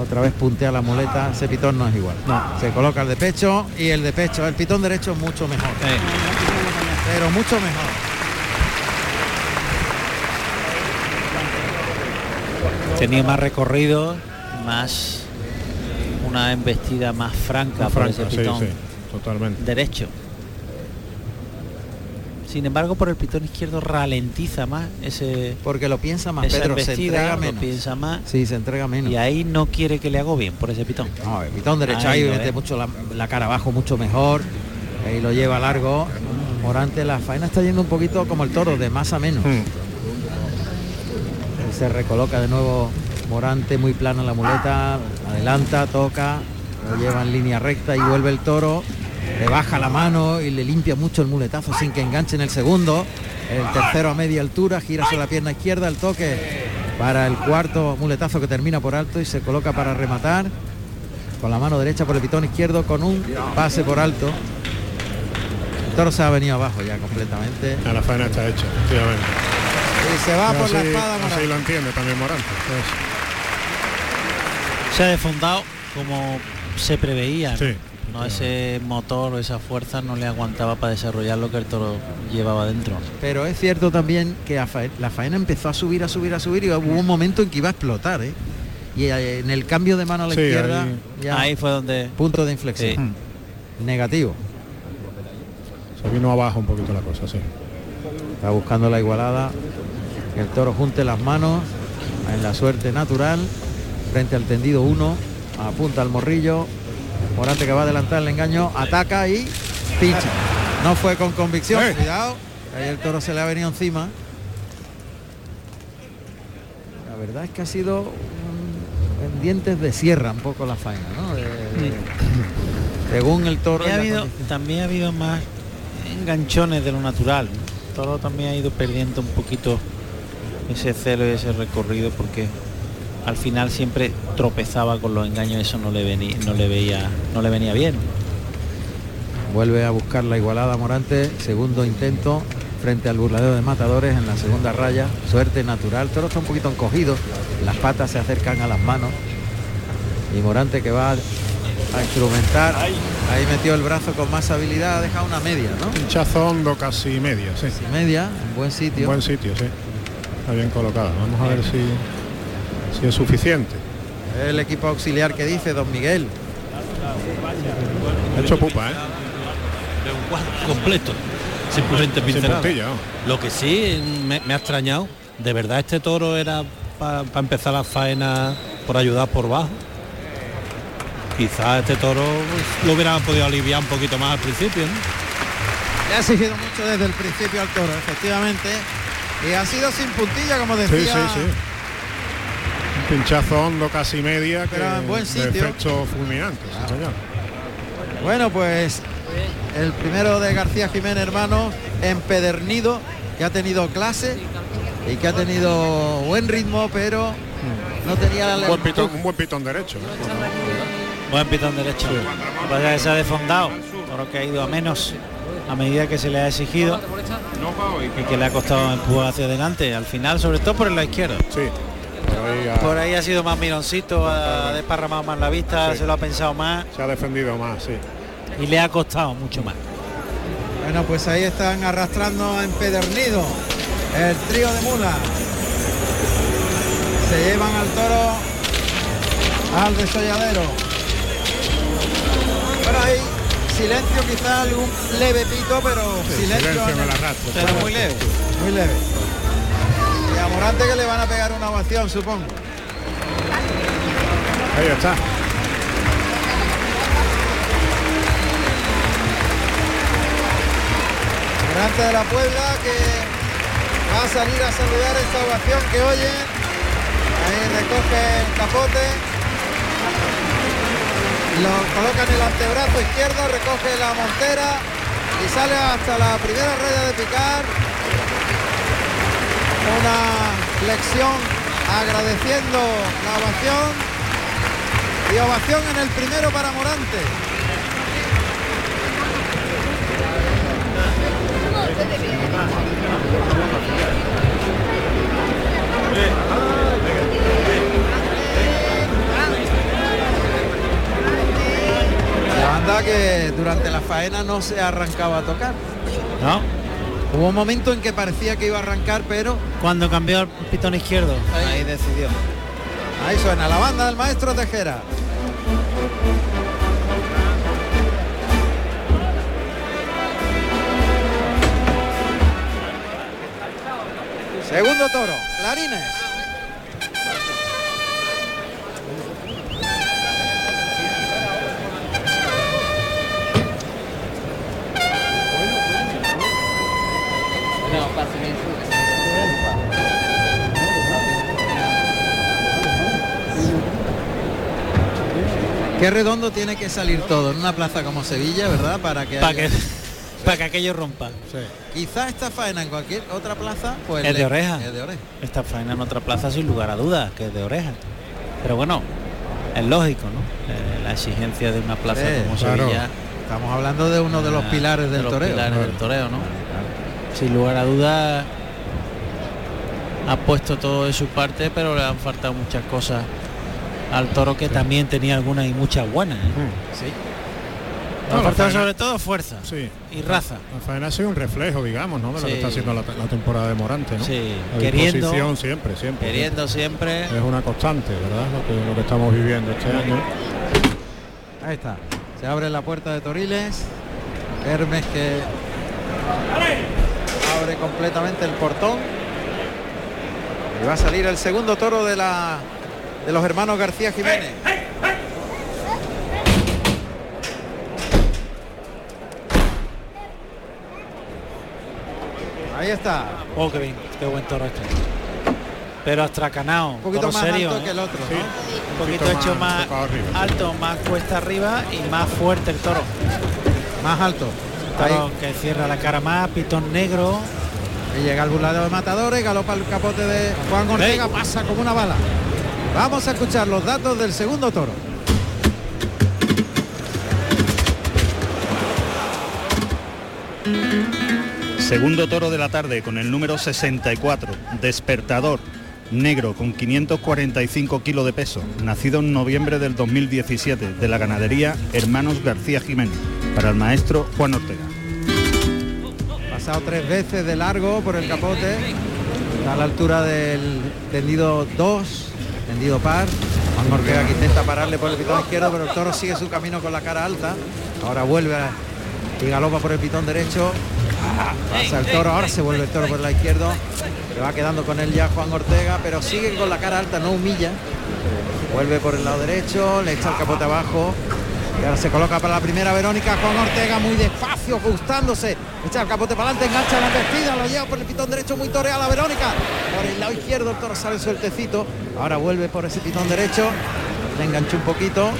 Otra vez puntea la muleta, ese pitón no es igual. Se coloca el de pecho y el de pecho. El pitón derecho es mucho mejor, pero mucho mejor. tenía más recorrido más una embestida más franca Más por franca, ese sí, pitón sí, totalmente. derecho. Sin embargo, por el pitón izquierdo ralentiza más ese Porque lo piensa más, Pedro, se entrega lo menos. piensa más Sí, se entrega menos. y ahí no quiere que le hago bien por ese pitón. No, el pitón derecho Ahí mete mucho la, la cara abajo, mucho mejor. Ahí lo lleva largo. Morante, la faena está yendo un poquito como el toro, de más a menos. Hmm. Se recoloca de nuevo Morante, muy plano la muleta, adelanta, toca, lo lleva en línea recta y vuelve el toro, le baja la mano y le limpia mucho el muletazo sin que enganche en el segundo. El tercero a media altura, gira sobre la pierna izquierda, el toque para el cuarto muletazo que termina por alto y se coloca para rematar con la mano derecha por el pitón izquierdo con un pase por alto. El toro se ha venido abajo ya completamente. Ya la faena está hecha, efectivamente. Y se va por la espada así Morante. lo entiende también Morante. Se ha desfondado como se preveía. ¿no? Sí. No, ese motor o esa fuerza no le aguantaba para desarrollar lo que el toro llevaba dentro. Pero es cierto también que la faena empezó a subir, a subir, a subir y hubo un momento en que iba a explotar, ¿eh? Y eh, en el cambio de mano a la Sí, izquierda, ahí- ya Ahí fue donde punto de inflexión. Negativo. Se vino abajo un poquito la cosa, sí. Está buscando la igualada. Que el toro junte las manos en la suerte natural. Frente al tendido 1. Apunta al morrillo. Morante que va a adelantar el engaño. Ataca y pincha. No fue con convicción. Eh. Cuidado. Ahí el toro se le ha venido encima. La verdad es que ha sido un- en dientes de sierra un poco la faena, ¿no? De- de- según el toro. Ha, habido, también ha habido más enganchones de lo natural. El toro también ha ido perdiendo un poquito ese celo y ese recorrido porque al final siempre tropezaba con los engaños, eso no le venía, no le veía, no le venía bien. Vuelve a buscar la igualada Morante, segundo intento frente al burladero de matadores en la segunda raya. Suerte natural, Toro está un poquito encogido, las patas se acercan a las manos. Y Morante que va a instrumentar. Ahí metió el brazo con más habilidad, ha dejado una media, ¿no? Pinchazo hondo casi media, sí. Y media, en buen sitio. Buen sitio, sí. Está bien colocado. Vamos a ver si, si es suficiente. El equipo auxiliar que dice Don Miguel. Ha hecho pupa, ¿eh? de un cuadro completo. Simplemente pincelado. Lo que sí me, me ha extrañado, de verdad este toro era para empezar la faena por ayudar por bajo. Quizás este toro lo hubiera podido aliviar un poquito más al principio. ¿no? Le ha exigido mucho desde el principio al toro, efectivamente. Y ha sido sin puntilla, como decía. Sí, sí, sí. Un pinchazo hondo casi media que Pero en buen sitio. efecto fulminante, sí, señor. Bueno, pues el primero de García Jiménez, hermano, empedernido, que ha tenido clase y que ha tenido buen ritmo, pero no tenía Un la buen pitón, un buen pitón derecho. ¿eh? Buen pitón derecho. Que pasa es que se ha desfondado. Toro que ha ido a menos a medida que se le ha exigido y que le ha costado empujar hacia adelante. Al final, sobre todo por el lado izquierdo. Sí. Por ahí ha- Por ahí ha sido más mironcito, ha desparramado más la vista, Sí. se lo ha pensado más se ha defendido más, sí. y le ha costado mucho más. Bueno, pues ahí están arrastrando empedernido el trío de mulas. Se llevan al toro al desolladero. Bueno, ahí silencio quizá algún leve pito, pero Sí, silencio, silencio. Pero muy leve. muy leve. Y a que le van a pegar una ovación, supongo. Ahí está. Morante de la Puebla que va a salir a saludar esta ovación que oyen. Ahí recoge el capote. Lo coloca en el antebrazo izquierdo, recoge la montera y sale hasta la primera raya de picar. Una flexión agradeciendo la ovación. Y ovación en el primero para Morante. La banda que durante la faena no se arrancaba a tocar. ¿No? Hubo un momento en que parecía que iba a arrancar, pero Cuando cambió el pitón izquierdo, ahí decidió. ahí suena la banda del maestro Tejera. Segundo toro, Clarines. Qué redondo tiene que salir todo en una plaza como Sevilla, ¿verdad? Para que, Para haya- que, para que aquello rompa. quizá esta faena en cualquier otra plaza, pues Es le- de oreja. Es de oreja. Esta faena en otra plaza sin lugar a dudas, que es de oreja. Pero bueno, es lógico, ¿no? Eh, la exigencia de una plaza Sí, como claro. Sevilla. Estamos hablando de uno de los ah, pilares de del los toreo. pilares Claro. del toreo, ¿no? Sin lugar a dudas ha puesto todo de su parte, pero le han faltado muchas cosas al toro que también tenía algunas y muchas buenas. ¿eh? Sí. No, faena- sobre todo fuerza Sí. y raza. La faena ha sido un reflejo, digamos, ¿no? De lo que está haciendo la, la temporada de Morante, ¿no? Sí, La queriendo- siempre, siempre. Queriendo siempre. Es una constante, ¿verdad? Lo que, lo que estamos viviendo este año. Ahí está. Se abre la puerta de Toriles. Hermes que abre completamente el portón. Y va a salir el segundo toro de la de los hermanos García Jiménez. Ahí está. Oh, qué bien, qué buen toro este. Pero astracanao, Un poquito más serio, alto ¿eh? que el otro, ¿no? Un poquito poquito hecho más alto, más cuesta arriba y más fuerte el toro. Más alto. Ahí. Toro que cierra la cara más, pitón negro. Y llega el burladero de matadores, galopa el capote de Juan Ortega, pasa como una bala. Vamos a escuchar los datos del segundo toro. Segundo toro de la tarde con el número 64, Despertador, negro con 545 kilos de peso, nacido en noviembre del 2017 de la ganadería Hermanos García Jiménez, para el maestro Juan Ortega. Pasado tres veces de largo por el capote. A la altura del tendido 2, tendido par. Juan Ortega que intenta pararle por el pitón izquierdo, pero el toro sigue su camino con la cara alta. Ahora vuelve a- y galopa por el pitón derecho. Pasa el toro, ahora se vuelve el toro por la izquierda. Se va quedando con él ya Juan Ortega, pero sigue con la cara alta, no humilla. Vuelve por el lado derecho, le echa el capote abajo. Y ahora se coloca para la primera Verónica Juan Ortega muy despacio, gustándose. Echa el capote para adelante, engancha la embestida, lo lleva por el pitón derecho muy toreada la Verónica. Por el lado izquierdo el toro sale sueltecito. Ahora vuelve por ese pitón derecho. Le enganchó un poquito.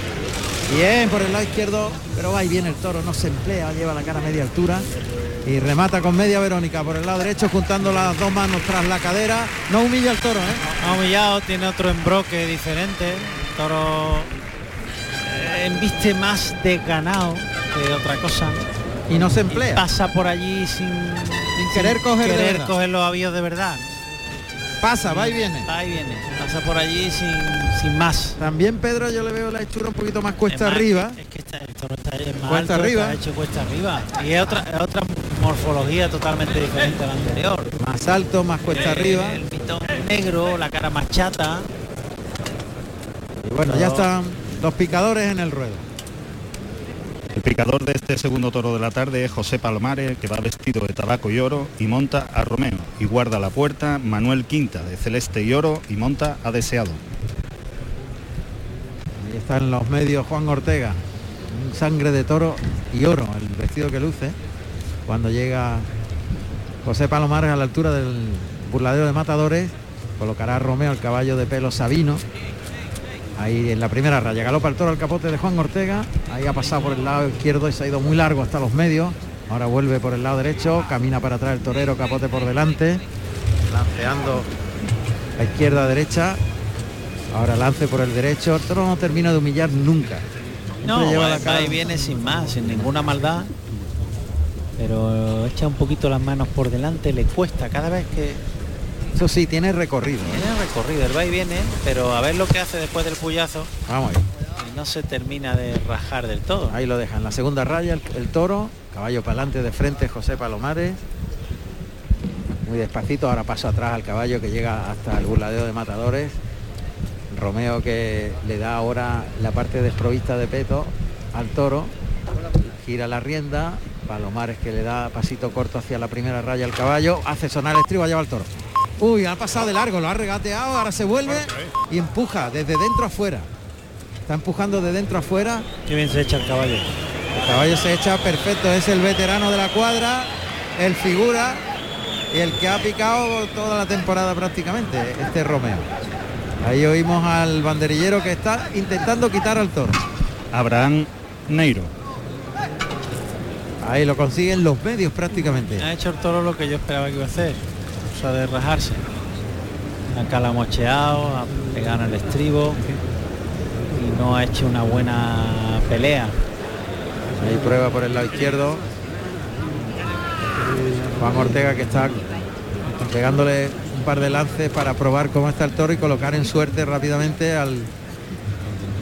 Bien por el lado izquierdo, pero va y viene el toro, no se emplea, lleva la cara a media altura. Y remata con media Verónica por el lado derecho, juntando las dos manos tras la cadera. No humilla el toro, ¿eh? Ha humillado, tiene otro embroque diferente. Toro embiste más desganado que otra cosa. Y no se Y emplea. pasa por allí sin, sin querer coger de querer coger los avíos de verdad. Pasa, va y viene. Va y viene. Pasa por allí sin, sin más. También Pedro yo le veo la hechura un poquito más cuesta Es más, arriba. Es que está- el toro está es más Cuesta alto, arriba. está hecho cuesta arriba. Y es otra, es otra morfología totalmente diferente a la anterior. Más alto, más cuesta arriba. El pitón negro, la cara más chata. Y bueno, ya están los picadores en el ruedo. El picador de este segundo toro de la tarde es José Palomares, que va vestido de tabaco y oro y monta a Romeo. Y guarda la puerta Manuel Quinta, de celeste y oro, y monta a Deseado. Ahí están los medios Juan Ortega. Un sangre de toro y oro, el vestido que luce. Cuando llega José Palomares a la altura del burladero de matadores, colocará a Romeo el caballo de pelo Sabino. Ahí en la primera raya, galopa el toro al capote de Juan Ortega. Ahí ha pasado por el lado izquierdo y se ha ido muy largo hasta los medios. Ahora vuelve por el lado derecho, camina para atrás el torero, capote por delante, lanceando a izquierda a derecha. Ahora lance por el derecho. El toro no termina de humillar nunca. Siempre No, lleva va, la cara- y viene sin más, sin ninguna maldad. Pero echa un poquito las manos por delante, le cuesta cada vez que Eso sí, tiene recorrido. ¿eh? tiene recorrido, el va y viene, pero a ver lo que hace después del puyazo Vamos ahí. y no se termina de rajar del todo. Ahí lo dejan. La segunda raya, el, el toro. Caballo para adelante de frente, José Palomares. Muy despacito. Ahora paso atrás al caballo que llega hasta el burladero de matadores. Romeo que le da ahora la parte desprovista de peto al toro. Gira la rienda. Palomares que le da pasito corto hacia la primera raya al caballo. Hace sonar el estribo, lleva el toro. Uy, ha pasado de largo, lo ha regateado, ahora se vuelve y empuja desde dentro afuera. Está empujando de dentro afuera. Qué bien se echa el caballo. El caballo se echa perfecto, es el veterano de la cuadra, el figura. y el que ha picado toda la temporada prácticamente, este Romeo. Ahí oímos al banderillero que está intentando quitar al toro. Abraham Neiro. Ahí lo consiguen los medios prácticamente. Ha hecho el toro lo que yo esperaba que iba a hacer, o sea, de rajarse. Acá la ha mocheado, ha pegado en el estribo y no ha hecho una buena pelea. Ahí prueba por el lado izquierdo. Juan Ortega que está pegándole un par de lances para probar cómo está el toro y colocar en suerte rápidamente al,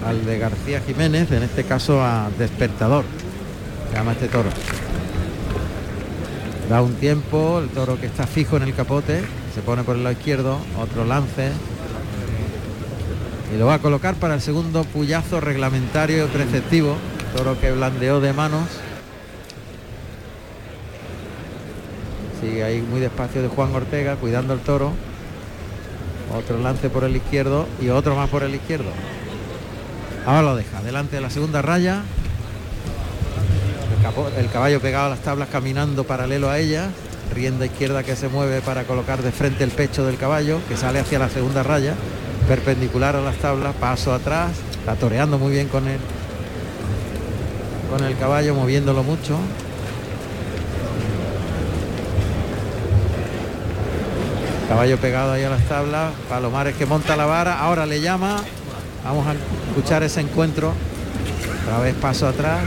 al de García Jiménez, en este caso a Despertador, se llama este toro. Da un tiempo, el toro que está fijo en el capote, se pone por el lado izquierdo, otro lance. Y lo va a colocar para el segundo puyazo reglamentario preceptivo. Toro que blandeó de manos. Sigue ahí muy despacio de Juan Ortega, cuidando el toro. Otro lance por el izquierdo y otro más por el izquierdo. Ahora lo deja, delante de la segunda raya. El, caballo pegado a las tablas caminando paralelo a ella. Rienda izquierda que se mueve para colocar de frente el pecho del caballo, que sale hacia la segunda raya, perpendicular a las tablas, paso atrás, está toreando muy bien con él con el caballo, moviéndolo mucho. Caballo pegado ahí a las tablas, Palomares que monta la vara, ahora le llama, vamos a escuchar ese encuentro, otra vez paso atrás,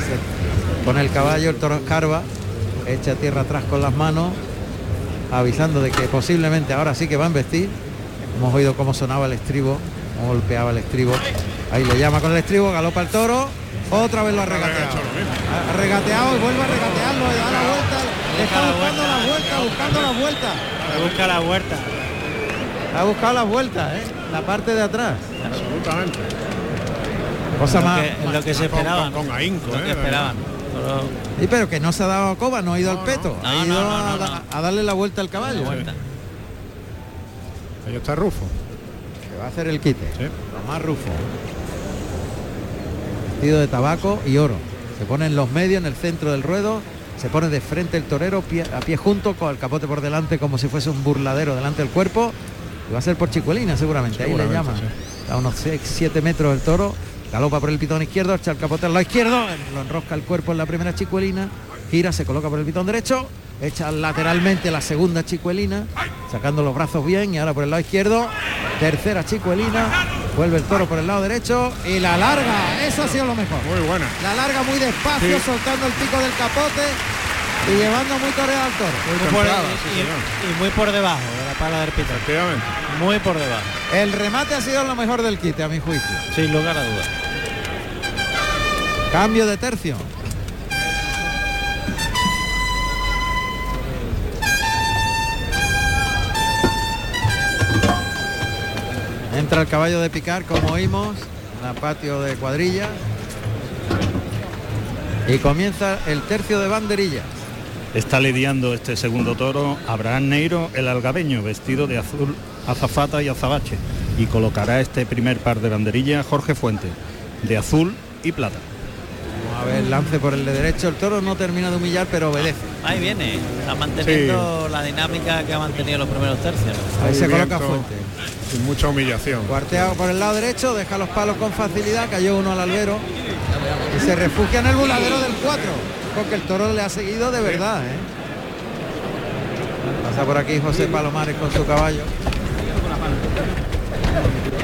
con el caballo, el toro escarba, echa tierra atrás con las manos, avisando de que posiblemente ahora sí que va a embestir. Hemos oído cómo sonaba el estribo, cómo golpeaba el estribo. Ahí le llama con el estribo, galopa el toro, otra vez lo ha regateado. Ha regateado y vuelve a regatearlo, le da la vuelta, le está buscando la vuelta, buscando la vuelta. Busca la huerta. Ha buscado las vueltas, ¿eh? la parte de atrás. Absolutamente. Cosa Lo más. que- lo que se esperaban. Con, con ahínco, Lo que ¿eh? Esperaban. Pero Sí, pero que no se ha dado coba, no ha ido al peto, ha No, ido no, no, a, a darle la vuelta al caballo. vuelta. Ahí está Rufo. Que va a hacer el quite. Sí. Lo más rufo. Vestido de tabaco y oro. Se pone en los medios, en el centro del ruedo. Se pone de frente el torero, pie- a pie junto, con el capote por delante, como si fuese un burladero delante del cuerpo. Y va a ser por Chicuelina, seguramente. Ahí le llama. sí. A unos 7 metros el toro. Galopa por el pitón izquierdo, echa el capote al lado izquierdo, lo enrosca el cuerpo en la primera chicuelina, gira, se coloca por el pitón derecho, echa lateralmente la segunda chicuelina, sacando los brazos bien y ahora por el lado izquierdo, tercera chicuelina, vuelve el toro por el lado derecho y la larga, eso ha sido lo mejor. Muy buena. La larga muy despacio, Sí. soltando el pico del capote y llevando muy toreado al toro. Muy Muy por- templada, sí, y- muy por debajo de la pala del pitón. Efectivamente. Muy por debajo. El remate ha sido lo mejor del quite, a mi juicio. Sin lugar a dudas. Cambio de tercio. Entra el caballo de picar, como oímos, en el patio de cuadrilla. Y comienza el tercio de banderilla. Está lidiando este segundo toro Abraham Neiro, el algabeño, vestido de azul, azafata y azabache. Y colocará este primer par de banderillas Jorge Fuente, de azul y plata. Vamos a ver, lance por el de derecho. El toro no termina de humillar, pero obedece. Ahí viene. Está manteniendo la dinámica que ha mantenido los primeros tercios. Ahí se coloca Fuente. Sin mucha humillación. Cuarteado por el lado derecho, deja los palos con facilidad, cayó uno al albero y se refugia en el buladero del 4, porque el toro le ha seguido de verdad. ¿eh? Pasa por aquí José Palomares con su caballo.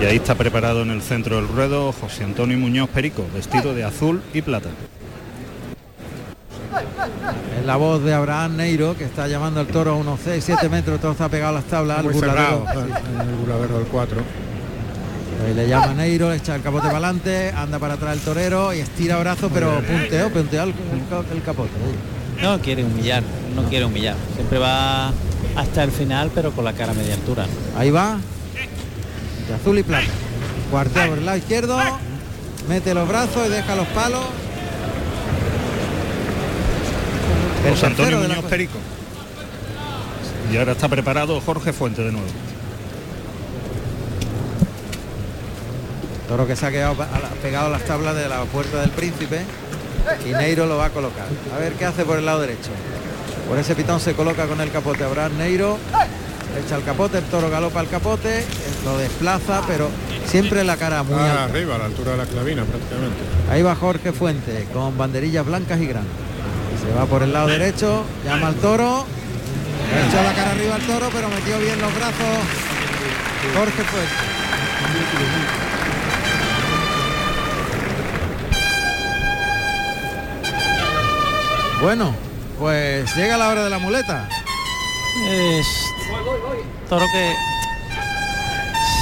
Y ahí está preparado en el centro del ruedo José Antonio Muñoz Perico, vestido de azul y plata. Es la voz de Abraham Neiro que está llamando al toro a unos 6, 7 metros, el toro está pegado a las tablas al Muy burladero. cerrado. En el buladero del 4. Ahí le llama Neiro, le echa el capote para adelante, anda para atrás el torero y estira brazo, pero punteó, punteó el, el- el capote. No quiere humillar, no quiere humillar. Siempre va hasta el final, pero con la cara a media altura. Ahí va. De azul y plata. Cuartea por el lado izquierdo. Mete los brazos y deja los palos. El José Antonio Muñoz co- Perico. Y ahora está preparado Jorge Fuente de nuevo. Toro que se ha quedado pegado a las tablas de la puerta del príncipe. Y Neiro lo va a colocar. A ver qué hace por el lado derecho. Por ese pitón se coloca con el capote Abraham Neiro. Echa el capote, el toro galopa al capote, lo desplaza, pero siempre la cara muy Ah, alta. arriba, a la altura de la clavina prácticamente. Ahí va Jorge Fuente con banderillas blancas y grandes. Se va por el lado derecho, llama al toro. Echó la cara arriba al toro, pero metió bien los brazos Jorge Fuente. Bueno, pues llega la hora de la muleta. Es toro que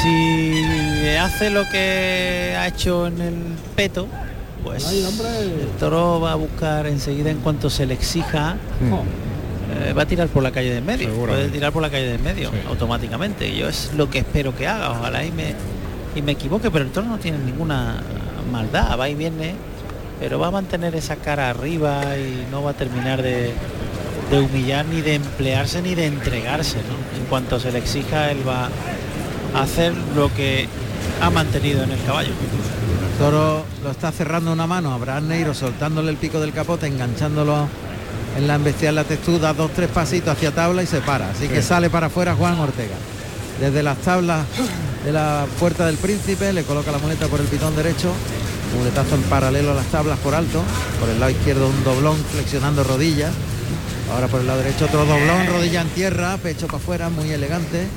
si hace lo que ha hecho en el peto, pues el toro va a buscar enseguida en cuanto se le exija, eh, va a tirar por la calle de medio, puede tirar por la calle de medio Sí. automáticamente. Yo es lo que espero que haga, ojalá y me, y me equivoque, pero el toro no tiene ninguna maldad, va y viene, pero va a mantener esa cara arriba y no va a terminar de, de humillar ni de emplearse ni de entregarse. ¿no? En cuanto se le exija, él va a hacer lo que ha mantenido en el caballo. El toro lo está cerrando una mano, Abraham Neiro soltándole el pico del capote, enganchándolo en la embestida en la textura, dos, tres pasitos hacia tabla y se para. Así que sale para afuera Juan Ortega. Desde las tablas de la puerta del príncipe le coloca la muleta por el pitón derecho, muletazo en paralelo a las tablas por alto, por el lado izquierdo un doblón flexionando rodillas, ahora por el lado derecho otro doblón, rodilla en tierra, pecho para afuera, muy elegante.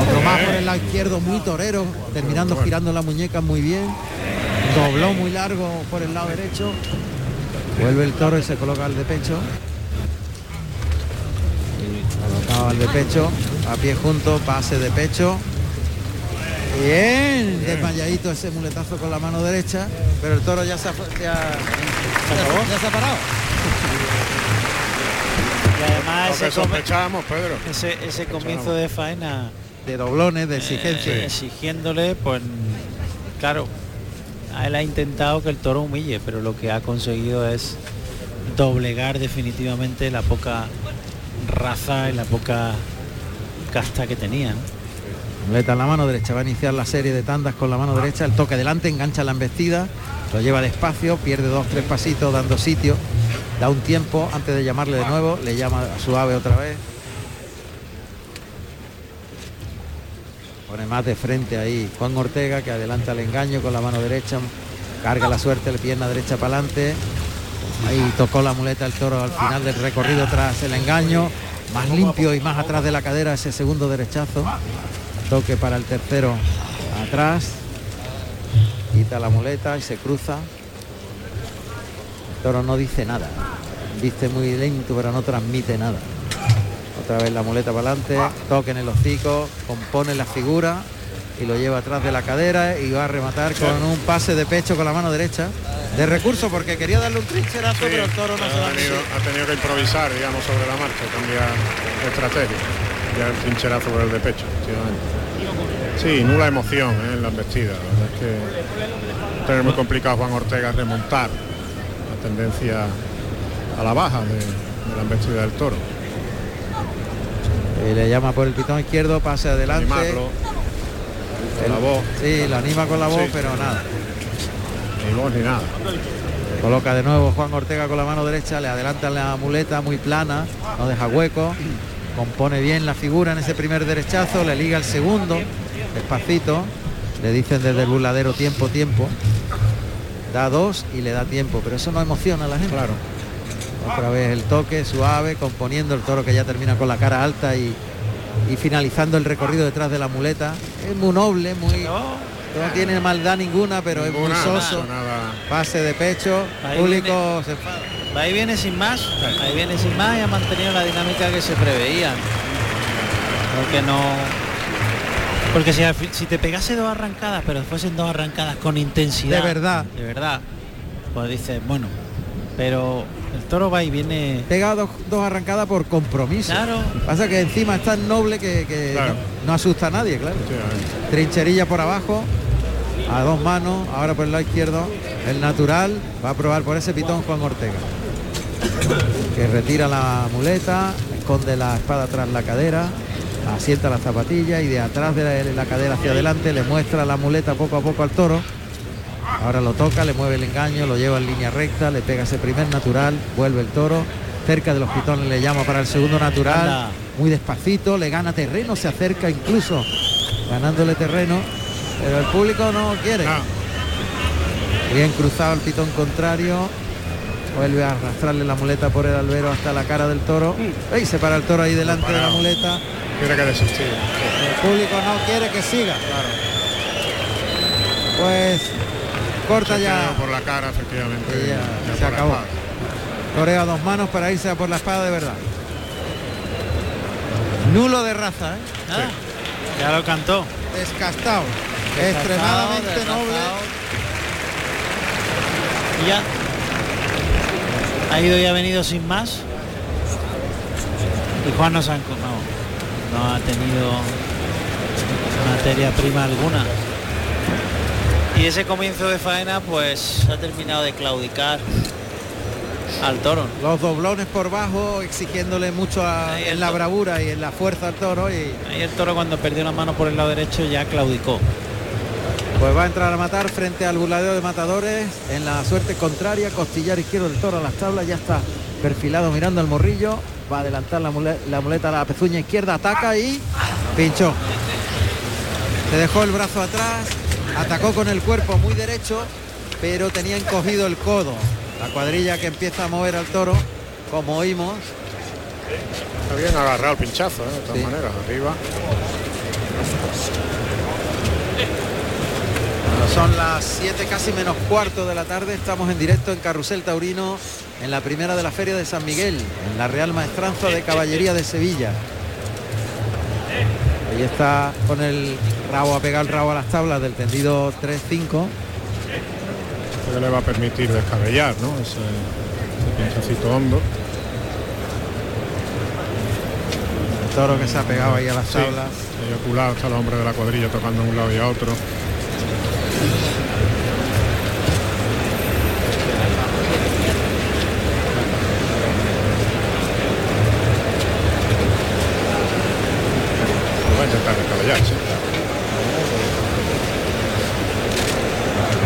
Otro más por el lado izquierdo, muy torero, terminando girando la muñeca muy bien. Doblón muy largo por el lado derecho. Vuelve el toro y se coloca al de pecho. Colocado al de pecho, a pie junto, pase de pecho. Bien, desmayadito ese muletazo con la mano derecha, pero el toro ya se ha, ya- ya- ya se ha parado. Y además ese, sospechábamos, Pedro. ese, ese comienzo de faena De doblones, de eh, exigencia. exigiéndole, pues claro, él ha intentado que el toro humille, pero lo que ha conseguido es doblegar definitivamente la poca raza y la poca casta que tenía. ¿no? Muleta en la mano derecha, va a iniciar la serie de tandas con la mano derecha, el toque delante, engancha la embestida, lo lleva despacio, pierde dos, tres pasitos dando sitio, da un tiempo antes de llamarle de nuevo, le llama suave otra vez. Pone más de frente ahí Juan Ortega que adelanta el engaño con la mano derecha, carga la suerte, la pierna derecha para adelante. Ahí tocó la muleta el toro al final del recorrido tras el engaño, más limpio y más atrás de la cadera ese segundo derechazo. Toque para el tercero atrás. Quita la muleta y se cruza. El toro no dice nada. Viste muy lento pero no transmite nada. Otra vez la muleta para adelante, toque en el hocico, compone la figura y lo lleva atrás de la cadera y va a rematar con un pase de pecho con la mano derecha. De recurso porque quería darle un trincherazo, Sí, pero el toro no se ha, ha tenido, ha tenido que improvisar, digamos, sobre la marcha, cambiar estrategia. Ya el trincherazo por el de pecho, efectivamente. Sí, nula emoción ¿eh? en la embestida. La verdad es que tener muy complicado Juan Ortega remontar la tendencia a la baja de, de la embestida del toro. Y le llama por el pitón izquierdo, pase adelante. Animarlo con El- la voz, Sí, lo anima con la voz, Sí. pero nada. ni voz ni nada. Coloca de nuevo Juan Ortega con la mano derecha, le adelanta la muleta muy plana, no deja hueco, compone bien la figura en ese primer derechazo, le liga el segundo, despacito, le dicen desde el burladero tiempo, tiempo, da dos y le da tiempo, pero eso no emociona a la gente. Claro. Otra vez el toque suave, componiendo el toro que ya termina con la cara alta y, y finalizando el recorrido detrás de la muleta. Es muy noble, muy... No tiene maldad ninguna, pero es muy Ninguna, soso. nada. Pase de pecho, Ahí público se. Ahí viene sin más, ahí viene sin más y ha mantenido la dinámica que se preveía. Porque no. Porque si, te pegase dos arrancadas, pero fuesen dos arrancadas con intensidad. De verdad. De verdad. Pues dices, bueno, pero el toro va y viene. Pega dos, dos arrancadas por compromiso. Claro. Pasa que encima es tan noble que, que Claro. no, no asusta a nadie, claro. Trincherilla por abajo, a dos manos, ahora por el lado izquierdo, el natural, va a probar por ese pitón Juan Ortega. Que retira la muleta, esconde la espada tras la cadera, asienta la zapatilla y de atrás de la, la cadera hacia adelante le muestra la muleta poco a poco al toro. Ahora lo toca, le mueve el engaño, lo lleva en línea recta, le pega ese primer natural, vuelve el toro, cerca de los pitones le llama para el segundo natural. Muy despacito, le gana terreno, se acerca incluso ganándole terreno, pero el público no quiere. Ah, Bien cruzado el pitón contrario. Vuelve a arrastrarle la muleta por el albero hasta la cara del toro. ¡Ey! Se para el toro ahí delante de la muleta. tiene que desistir. El público no quiere que siga. Pues corta Se ya. por la cara, efectivamente. Y ya ya se acabó. Torea dos manos para irse a por la espada de verdad. Nulo de raza, ¿eh? Ah, Ya lo cantó. Descastado. Extremadamente noble. Y ya. Ha ido y ha venido sin más. Y Juan no, se ha enco- no, no ha tenido materia prima alguna. Y ese comienzo de faena pues ha terminado de claudicar al toro. Los doblones por bajo exigiéndole mucho a- en la bravura y en la fuerza al toro y Ahí el toro cuando perdió la mano por el lado derecho ya claudicó. Pues va a entrar a matar frente al burladero de matadores en la suerte contraria, costillar izquierdo del toro a las tablas, ya está perfilado mirando al morrillo, va a adelantar la, mule- la muleta a la pezuña izquierda, ataca y pinchó. Se dejó el brazo atrás, atacó con el cuerpo muy derecho, pero tenía encogido el codo. La cuadrilla que empieza a mover al toro, como oímos, Está bien agarrado el pinchazo, ¿eh? de todas Sí. maneras, arriba. Son las 7 casi menos cuarto de la tarde, estamos en directo en Carrusel Taurino, en la primera de la Feria de San Miguel, en la Real Maestranza de Caballería de Sevilla. Ahí está con el rabo a pegar el rabo a las tablas del tendido 3-5. que le va a permitir descabellar, ¿no? Ese, ese pinchacito hondo. El toro que se ha pegado ahí a las Sí, tablas. eyaculado, está el hombre de la cuadrilla tocando a un lado y a otro.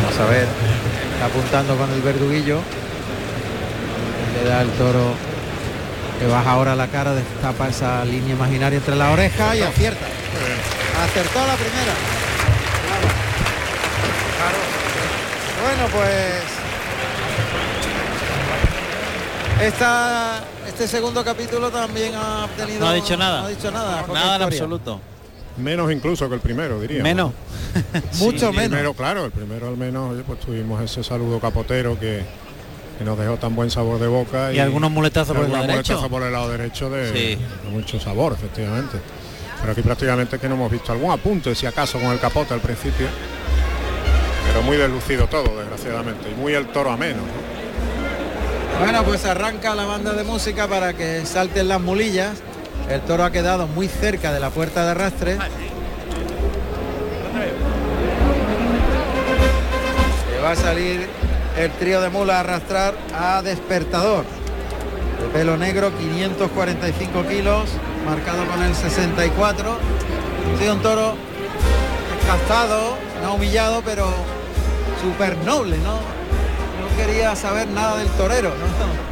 Vamos a ver, está apuntando con el verduguillo. Le da el toro que baja ahora la cara, destapa esa línea imaginaria entre la oreja y acierta. Acertó la primera. Bueno, pues esta, este segundo capítulo también ha obtenido. No ha dicho nada. No ha dicho nada. Nada en absoluto. Menos incluso que el primero, diría. Menos. Mucho El menos. primero, claro, el primero al menos, oye, pues tuvimos ese saludo capotero que, que nos dejó tan buen sabor de boca. Y algunos muletazos por el lado derecho. muletazos por el lado derecho de, Sí. de mucho sabor, efectivamente. Pero aquí prácticamente que no hemos visto algún apunte, si acaso con el capote al principio. Pero muy deslucido todo, desgraciadamente. Y muy el toro ameno. ¿no? Bueno, pues arranca la banda de música para que salten las mulillas. El toro ha quedado muy cerca de la puerta de arrastre. Que va a salir el trío de mula a arrastrar a despertador. De pelo negro, 545 kilos, marcado con el 64. Ha sido un toro desgastado, no humillado, pero súper noble, ¿no? No quería saber nada del torero, ¿no?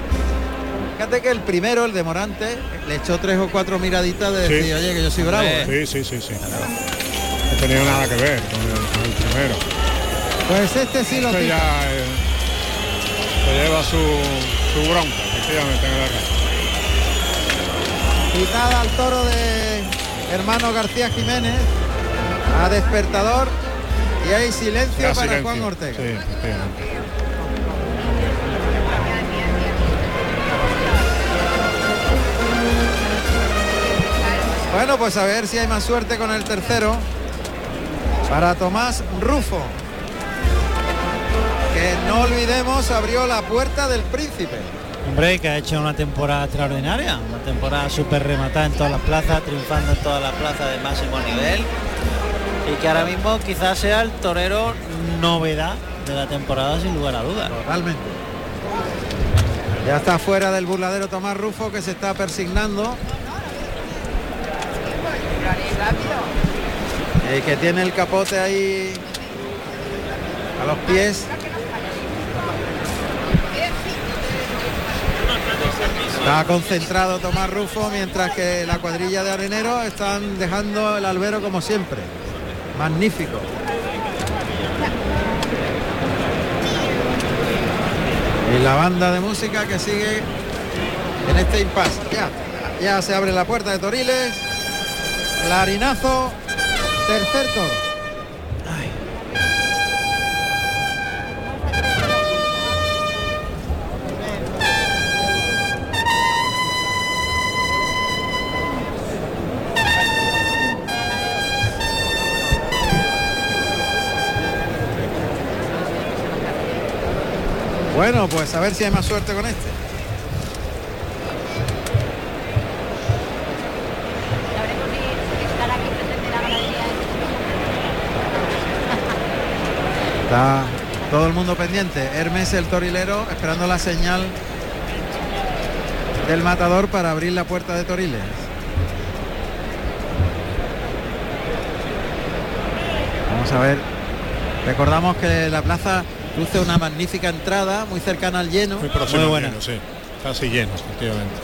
Fíjate que el primero, el de Morante, le echó tres o cuatro miraditas de Sí. decir, oye, que yo soy bravo. Hombre. Sí, sí, sí, sí. No tenía nada que ver con el, con el primero. Pues este sí lo Este quita. ya eh, se lleva su, su bronca, efectivamente, en el arranque. Quitada al toro de hermano García Jiménez, a despertador, y hay silencio para silencio. Juan Ortega. Sí. Bueno, pues a ver si hay más suerte con el tercero. Para Tomás Rufo. Que no olvidemos abrió la puerta del príncipe. Hombre, que ha hecho una temporada extraordinaria, una temporada súper rematada en todas las plazas, triunfando en todas las plazas de máximo nivel. Y que ahora mismo quizás sea el torero novedad de la temporada sin lugar a dudas. Totalmente. Ya está fuera del burladero Tomás Rufo que se está persignando. Y que tiene el capote ahí a los pies. Está concentrado Tomás Rufo mientras que la cuadrilla de areneros están dejando el albero como siempre. Magnífico. Y la banda de música que sigue en este impasse. Ya, ya se abre la puerta de Toriles. Clarinazo. Tercer toro. Bueno, pues a ver si hay más suerte con este. Está todo el mundo pendiente. Hermes el torilero esperando la señal del matador para abrir la puerta de Toriles. Vamos a ver. Recordamos que la plaza luce una magnífica entrada, muy cercana al lleno. Muy próximo al lleno, sí. Casi lleno, efectivamente.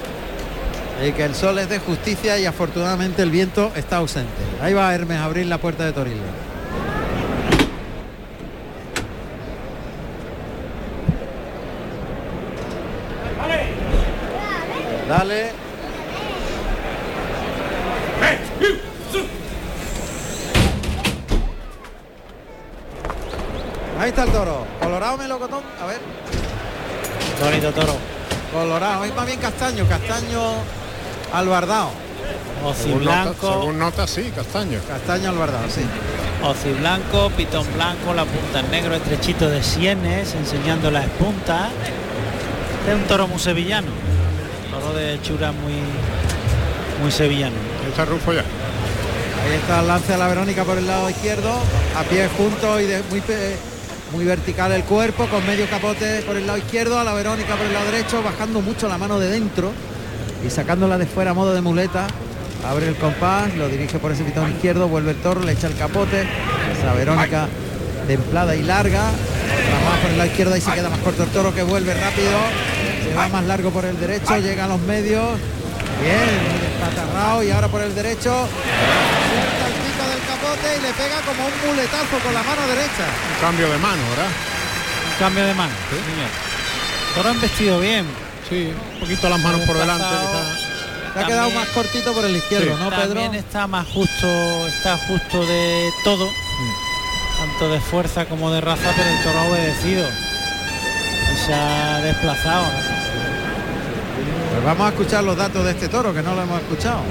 Y que el sol es de justicia y afortunadamente el viento está ausente. Ahí va Hermes a abrir la puerta de Toriles. Dale. Colorado. Es más bien castaño. Castaño albardao. Según nota, Ociblanco, según nota, sí, castaño. Castaño albardao, sí. blanco, pitón blanco, la punta en negro, estrechito de sienes, enseñando las puntas. Este es un toro muy sevillano. Toro de hechura muy muy sevillano. Ahí está Rufo ya. Ahí está el lance de la Verónica por el lado izquierdo. A pie junto y de muy pe- muy vertical el cuerpo, con medio capote por el lado izquierdo, a la Verónica por el lado derecho, bajando mucho la mano de dentro y sacándola de fuera a modo de muleta. Abre el compás, lo dirige por ese pitón izquierdo, vuelve el toro, le echa el capote. Esa Verónica templada y larga. Otra más por el lado izquierdo y se queda más corto el toro que vuelve rápido. Se va más largo por el derecho, llega a los medios. Bien, patarrao y ahora por el derecho. Suelta el pico del capote y le pega como un muletazo con la mano derecha. Un cambio de mano, ¿verdad? Un cambio de mano. señor. Toro han vestido bien. Sí, un poquito las manos por delante. Se ha quedado más cortito por el izquierdo, ¿no, Pedro? También está más justo, está justo de todo, tanto de fuerza como de raza, pero el toro ha obedecido y se ha desplazado. Pues vamos a escuchar los datos de este toro, que no lo hemos escuchado.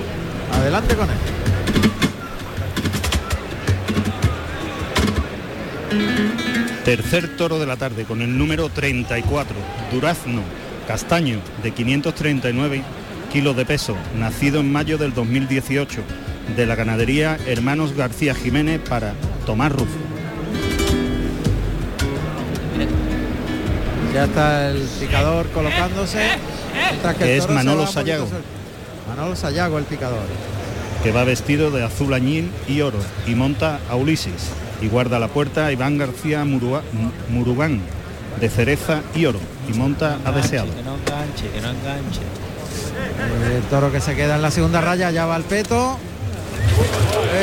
Adelante con él. Tercer toro de la tarde con el número 34, Durazno, castaño, de 539 kilos de peso, nacido en mayo del 2018, de la ganadería Hermanos García Jiménez para Tomás Rufo. Ya está el picador colocándose. que Es Manolo Sayago. Manolo Sayago, el picador. que va vestido de azul añil y oro y monta a Ulises y guarda la puerta Iván García Murua- de cereza y oro y monta a deseado. Que no enganche, que no enganche. El toro que se queda en la segunda raya, ya va al peto.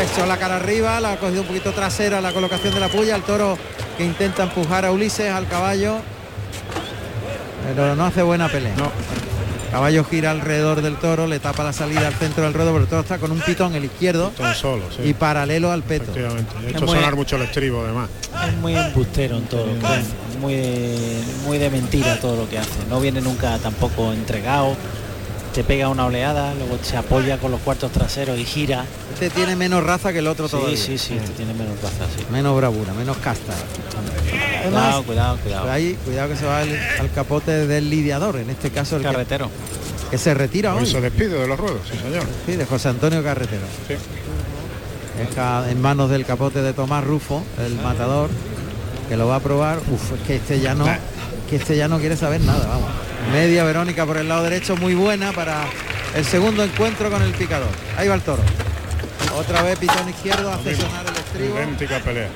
Hecho la cara arriba, la ha cogido un poquito trasera la colocación de la puya. El toro que intenta empujar a Ulises al caballo. Pero no hace buena pelea. Caballo gira alrededor del toro, le tapa la salida al centro del ruedo, pero el toro está con un pitón el izquierdo Todo solo, sí. y paralelo al peto. He Es hecho muy- sonar mucho el estribo, además. Es muy embustero en todo muy, muy de mentira todo lo que hace. No viene nunca tampoco entregado, te pega una oleada, luego se apoya con los cuartos traseros y gira. Este tiene menos raza que el otro Sí, todavía. sí, sí, este tiene menos raza, sí. Menos bravura, menos casta. Cuidado, cuidado, cuidado. Ahí, cuidado que se va al, al capote del lidiador, en este caso el que, Carretero. que se retira Hoy se despide de los ruedos, sí señor. Sí, de José Antonio Carretero. Sí. Deja en manos del capote de Tomás Rufo, el matador, que lo va a probar. Uf, es que este ya no, que este ya no quiere saber nada, vamos. Media Verónica por el lado derecho, muy buena para el segundo encuentro con el picador. Ahí va el toro. Otra vez pitón izquierdo, hace sonar el estribo. Idéntica pelea.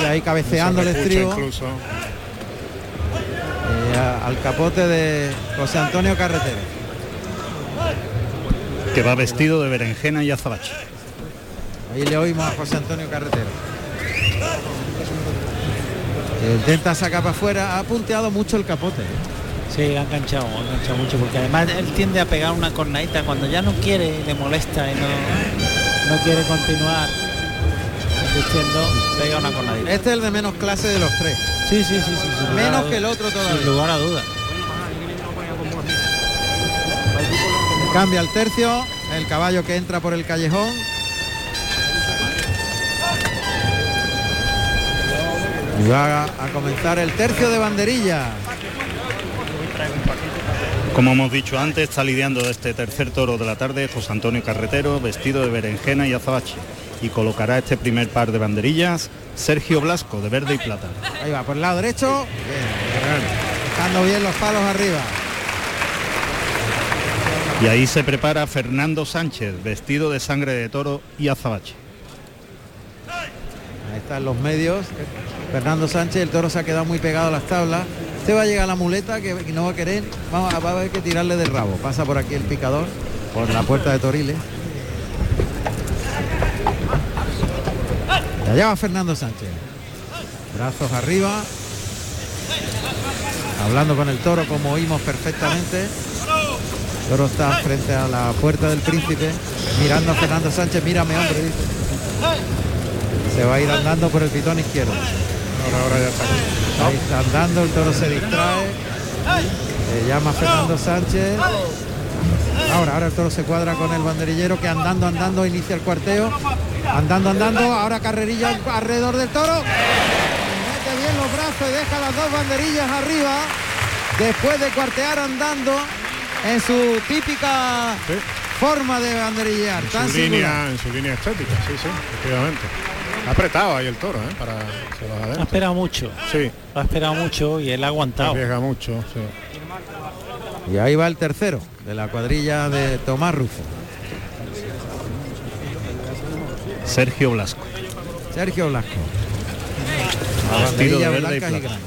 Y ahí cabeceando el estribo. incluso. Eh, al capote de José Antonio Carretero. Que va vestido de berenjena y azabache. Ahí le oímos a José Antonio Carretero. Intenta sacar para afuera, ha punteado mucho el capote. ¿eh? Sí, ha enganchado, ha enganchado mucho porque además él tiende a pegar una cornadita cuando ya no quiere, le molesta y no, no quiere continuar diciendo, pega una cornadita. Este es el de menos clase de los tres. Sí, sí, sí, sí. sin Menos que el otro todavía. Sin lugar a duda. Cambia el tercio, el caballo que entra por el callejón. Y va a comenzar el tercio de banderilla. Como hemos dicho antes, está lidiando este tercer toro de la tarde José Antonio Carretero, vestido de berenjena y azabache. Y colocará este primer par de banderillas Sergio Blasco, de verde y plata. Ahí va, por el lado derecho. Bien. Dejando bien los palos arriba. Y ahí se prepara Fernando Sánchez, vestido de sangre de toro y azabache. Ahí están los medios. Fernando Sánchez, el toro se ha quedado muy pegado a las tablas. Este va a llegar a la muleta que no va a querer. Vamos a, va haber que tirarle del rabo. Pasa por aquí el picador, por la puerta de Toriles. Y allá va Fernando Sánchez. Brazos arriba. Hablando con el toro como oímos perfectamente. El toro está frente a la puerta del príncipe. Mirando a Fernando Sánchez. Mírame hombre. dice. Se va a ir andando por el pitón izquierdo. Ahora, ahora ya está. Ahí está andando, el toro se distrae. Se llama Fernando Sánchez. Ahora, ahora el toro se cuadra con el banderillero que andando, andando inicia el cuarteo. Andando, andando, ahora carrerilla alrededor del toro. Mete bien los brazos y deja las dos banderillas arriba. Después de cuartear andando en su típica Sí. forma de banderillear. En tan su, línea, en su línea estética, sí, sí, efectivamente. Ha apretado ahí el toro, ¿eh? Para se los Ha esperado mucho, Sí, ha esperado mucho y él ha aguantado. arriesga mucho, sí. Y ahí va el tercero de la cuadrilla de Tomás Rufo. Sergio Blasco. Sergio Blasco. Vestido de verde y.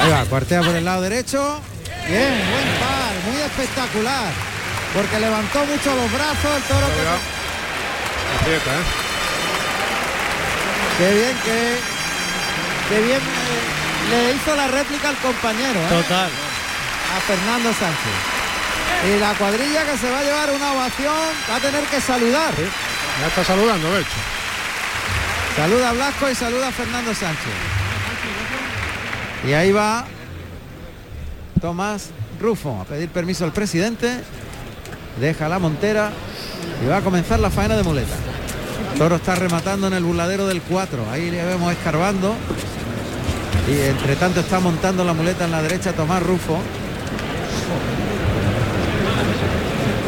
Ahí va, cuartea por el lado derecho. Bien, buen par, muy espectacular. Porque levantó mucho los brazos, el toro que-. Aprieta, ¿eh? Qué bien que. Qué bien eh, le hizo la réplica al compañero, ¿eh? Total. a Fernando Sánchez. Y la cuadrilla que se va a llevar una ovación va a tener que saludar. Ya está saludando, de hecho. Saluda a Blasco y saluda a Fernando Sánchez. Y ahí va Tomás Rufo a pedir permiso al presidente. Deja la montera y va a comenzar la faena de muleta. Toro está rematando en el burladero del 4. Ahí le vemos escarbando. Y entre tanto está montando la muleta en la derecha Tomás Rufo.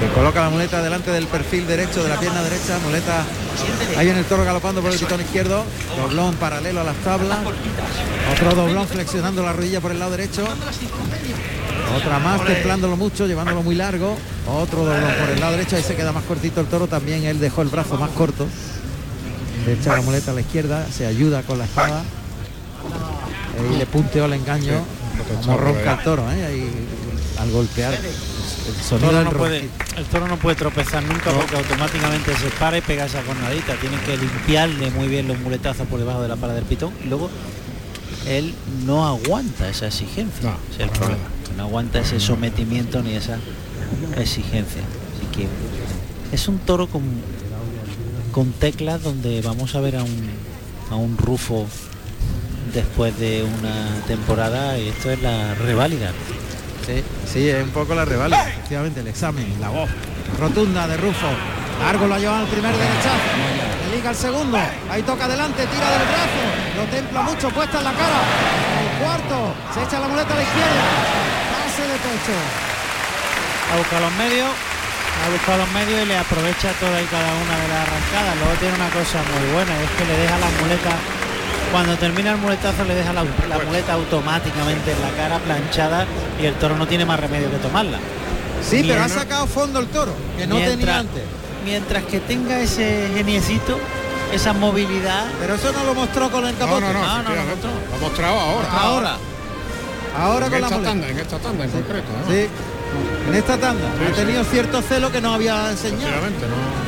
Que coloca la muleta delante del perfil derecho de la pierna derecha. Muleta. Ahí viene el toro galopando por el pitón izquierdo. Doblón paralelo a las tablas. Otro doblón flexionando la rodilla por el lado derecho. Otra más templándolo mucho, llevándolo muy largo. Otro doblón por el lado derecho, ahí se queda más cortito el toro. También él dejó el brazo más corto. Le echa la muleta a la izquierda, se ayuda con la espada. Y le punteó el engaño. Como ronca el toro, ¿eh? Ahí, al golpear. El toro, del no puede, ronquido. el toro no puede tropezar nunca porque automáticamente se para y pega esa jornadita. Tienen que limpiarle muy bien los muletazos por debajo de la pala del pitón. Y luego él no aguanta esa exigencia. No, Ese es el problema. Que No aguanta ese sometimiento ni esa exigencia. Así que es un toro con, con teclas donde vamos a ver a un, a un Rufo después de una temporada y esto es la reválida. Sí, sí, es un poco la reválida, efectivamente, el examen, la voz rotunda de Rufo. Largo lo ha llevado al primer derechazo. Le liga el segundo. Ahí toca adelante, tira del brazo. Lo templa mucho, puesta en la cara. El cuarto. Se echa la muleta a la izquierda. Pase de pecho. a buscar los medios, a buscar los medios y le aprovecha toda y cada una de las arrancadas. Luego tiene una cosa muy buena, es que le deja las muletas, cuando termina el muletazo le deja la, la muleta automáticamente en la cara planchada y el toro no tiene más remedio que tomarla. Sí, pero ha sacado fondo el toro, que no tenía mientras, antes. mientras que tenga ese geniecito, esa movilidad. Pero eso no lo mostró con el No, capote. no, no, no, no, efectivamente. Lo ha mostrado ahora. Ahora. Ahora en con la esta tanda, en esta tanda en concreto. ¿no? Sí. En esta tanda. Sí, ha sí. tenido cierto celo que no había enseñado. No.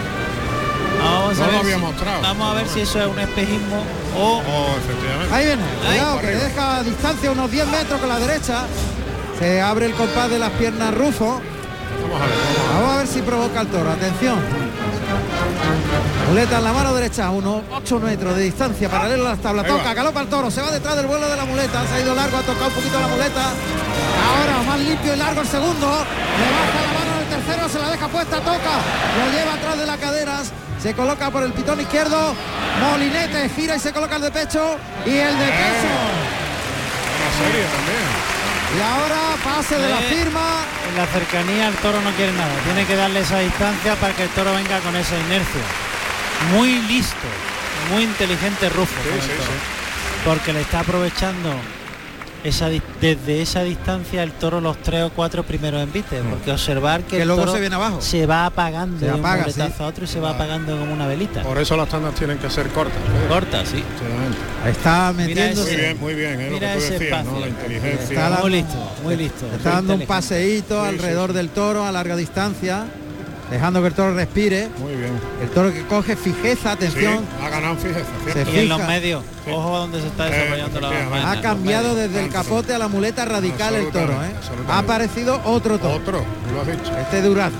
Vamos No a lo ver había si- mostrado. Vamos a ver si eso es un espejismo o Oh, efectivamente. Ahí viene, cuidado, que deja distancia unos 10 metros con la derecha. Se abre el compás de las piernas Rufo. Vamos a ver. vamos a ver. Vamos a ver si provoca el toro. Atención. Muleta en la mano derecha, unos 8 metros de distancia, paralelo a las tablas. Toca, galopa el toro, se va detrás del vuelo de la muleta. Se ha ido largo, ha tocado un poquito la muleta. Ahora más limpio y largo el segundo. Le baja la mano el tercero, se la deja puesta, toca. Lo lleva atrás de las caderas. Se coloca por el pitón izquierdo. Molinete gira y se coloca el de pecho. Y el de pecho. Una serie también. Y ahora pase de la Eh. firma. en la cercanía el toro no quiere nada. Tiene que darle esa distancia para que el toro venga con esa inercia. Muy listo, muy inteligente Rufo. Sí, con el sí, toro. sí. Porque le está aprovechando esa desde esa distancia el toro los tres o cuatro primeros envites. Porque observar que, Que el luego toro se viene abajo. se va apagando Se de un apaga, muletazo sí. a otro y se va apagando como una velita. Por eso las tandas tienen que ser cortas. ¿eh? Corta, sí. Está metiéndose. Muy bien, muy bien. ¿eh? Lo Mira que tú ese decías, ¿no? espacio. La inteligencia. Está la- Muy listo, muy listo. Está dando un paseíto Sí, alrededor sí, sí. del toro a larga distancia, dejando que el toro respire. Muy bien. El toro que coge fijeza, Sí, atención. ha ganado fijeza. Y en los medios, ojo a donde se está Eh, desarrollando la faena, Ha cambiado desde el capote a la muleta radical el toro. ¿eh? Ha aparecido otro toro. Otro, lo has dicho. Este Durazno.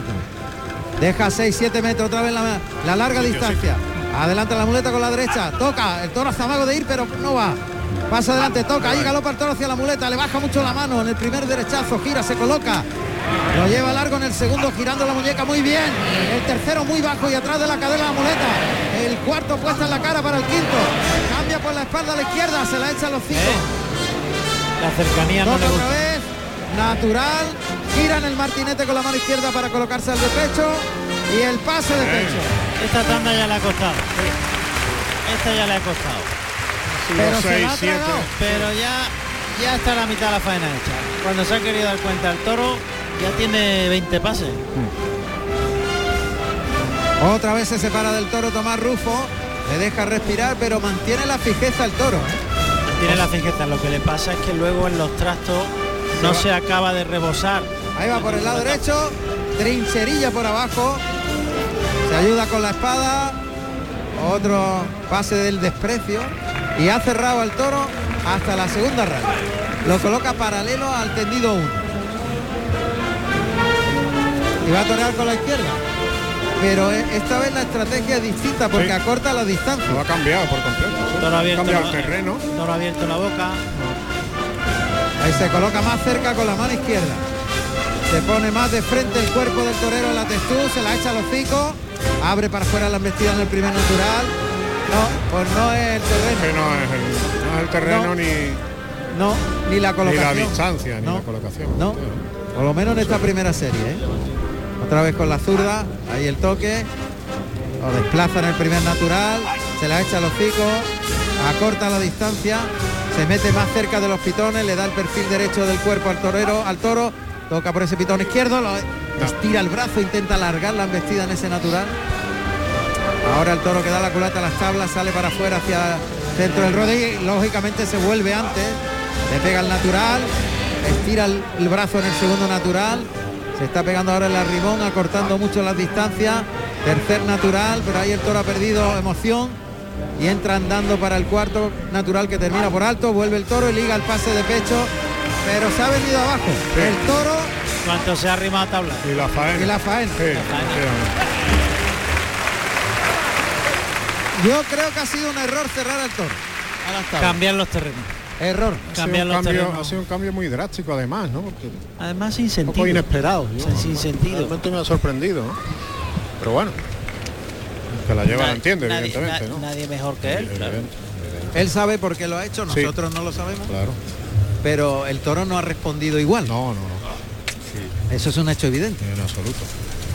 Deja 6-7 metros otra vez la, la larga Sí, distancia. Adelanta la muleta con la derecha. Toca. El toro hace amago de ir, pero no va. Pasa adelante, toca. Ahí galopa el toro hacia la muleta. Le baja mucho la mano en el primer derechazo. Gira, se coloca. Lo lleva largo en el segundo, girando la muñeca muy bien. El tercero muy bajo y atrás de la cadera la muleta. El cuarto puesta en la cara para el quinto. Cambia por la espalda a la izquierda, se la echa a los cinco. La cercanía no le otra vez, natural, gira en el martinete con la mano izquierda para colocarse al de pecho y el pase de pecho. Esta tanda ya le ha costado. Esta ya le ha costado. Pero se la ha tragado. Pero ya, ya está la mitad de la faena hecha. Cuando se ha querido dar cuenta el toro, ya tiene 20 pases. Otra vez se separa del toro Tomás Rufo, le deja respirar, pero mantiene la fijeza el toro. ¿eh? Tiene la fijeza. Lo que le pasa es que luego en los trastos no se acaba de rebosar. Ahí va por el lado derecho, trincherilla por abajo, se ayuda con la espada, otro pase del desprecio y ha cerrado al toro hasta la segunda raya. Lo coloca paralelo al tendido 1. Y va a torear con la izquierda. Pero eh, esta vez la estrategia es distinta porque Sí. acorta la distancia. Lo ha cambiado por completo. Toro Ha abierto, cambiado la- el terreno. Toro abierto la boca. Ahí se coloca más cerca con la mano izquierda. Se pone más de frente el cuerpo del torero en la textura, se la echa a los hocico, abre para afuera la embestida en el primer natural. No, pues no es el terreno. No es el, no es el terreno No. ni, No, ni la ni colocación. la distancia, ni No, la colocación. No, por lo menos en esta primera serie. ¿eh? Otra vez con la zurda, ahí el toque. Lo desplaza en el primer natural, se la echa a los hocico, acorta la distancia, se mete más cerca de los pitones, le da el perfil derecho del cuerpo al torero, al toro, toca por ese pitón izquierdo, lo estira el brazo, intenta alargar la embestida en ese natural. Ahora el toro que da la culata a las tablas, sale para afuera hacia dentro del rodillo y lógicamente se vuelve antes. Le pega el natural, estira el, el brazo en el segundo natural. Se está pegando ahora el arrimón, acortando mucho las distancias. Tercer natural, pero ahí el toro ha perdido emoción y entra andando para el cuarto natural que termina por alto. Vuelve el toro y liga el pase de pecho, pero se ha venido abajo. El toro Cuanto se ha arrimado a tabla. Y la faena. y la faena. Sí. Yo creo que ha sido un error cerrar al toro. Cambiar los terrenos. Error. Ha sido, Cambiar un los cambio, terrenos. ha sido un cambio muy drástico además, ¿no? Porque Además sin un poco sentido. inesperado. yo, Sin- sin sentido. Realmente me ha sorprendido, ¿no? Pero bueno. Que la lleva la Nadie- entiende, nadie, evidentemente, na- ¿no? nadie mejor que él. claro. Evidente, Él sabe por qué lo ha hecho, Sí. nosotros no lo sabemos, Claro. pero el toro no ha respondido igual. No, no, no. Eso es un hecho evidente. En absoluto.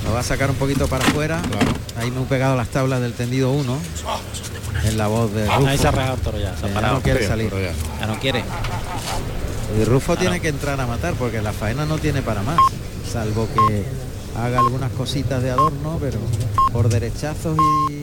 Lo va a sacar un poquito para afuera. Claro. Ahí me he pegado las tablas del tendido 1. En la voz de Rufo. Ahí se ha rajado el toro ya. Se ha Ya parado. no quiere salir. ya. Ya no quiere. Y Rufo tiene que entrar a matar porque la faena no tiene para más. Salvo que haga algunas cositas de adorno, pero por derechazos y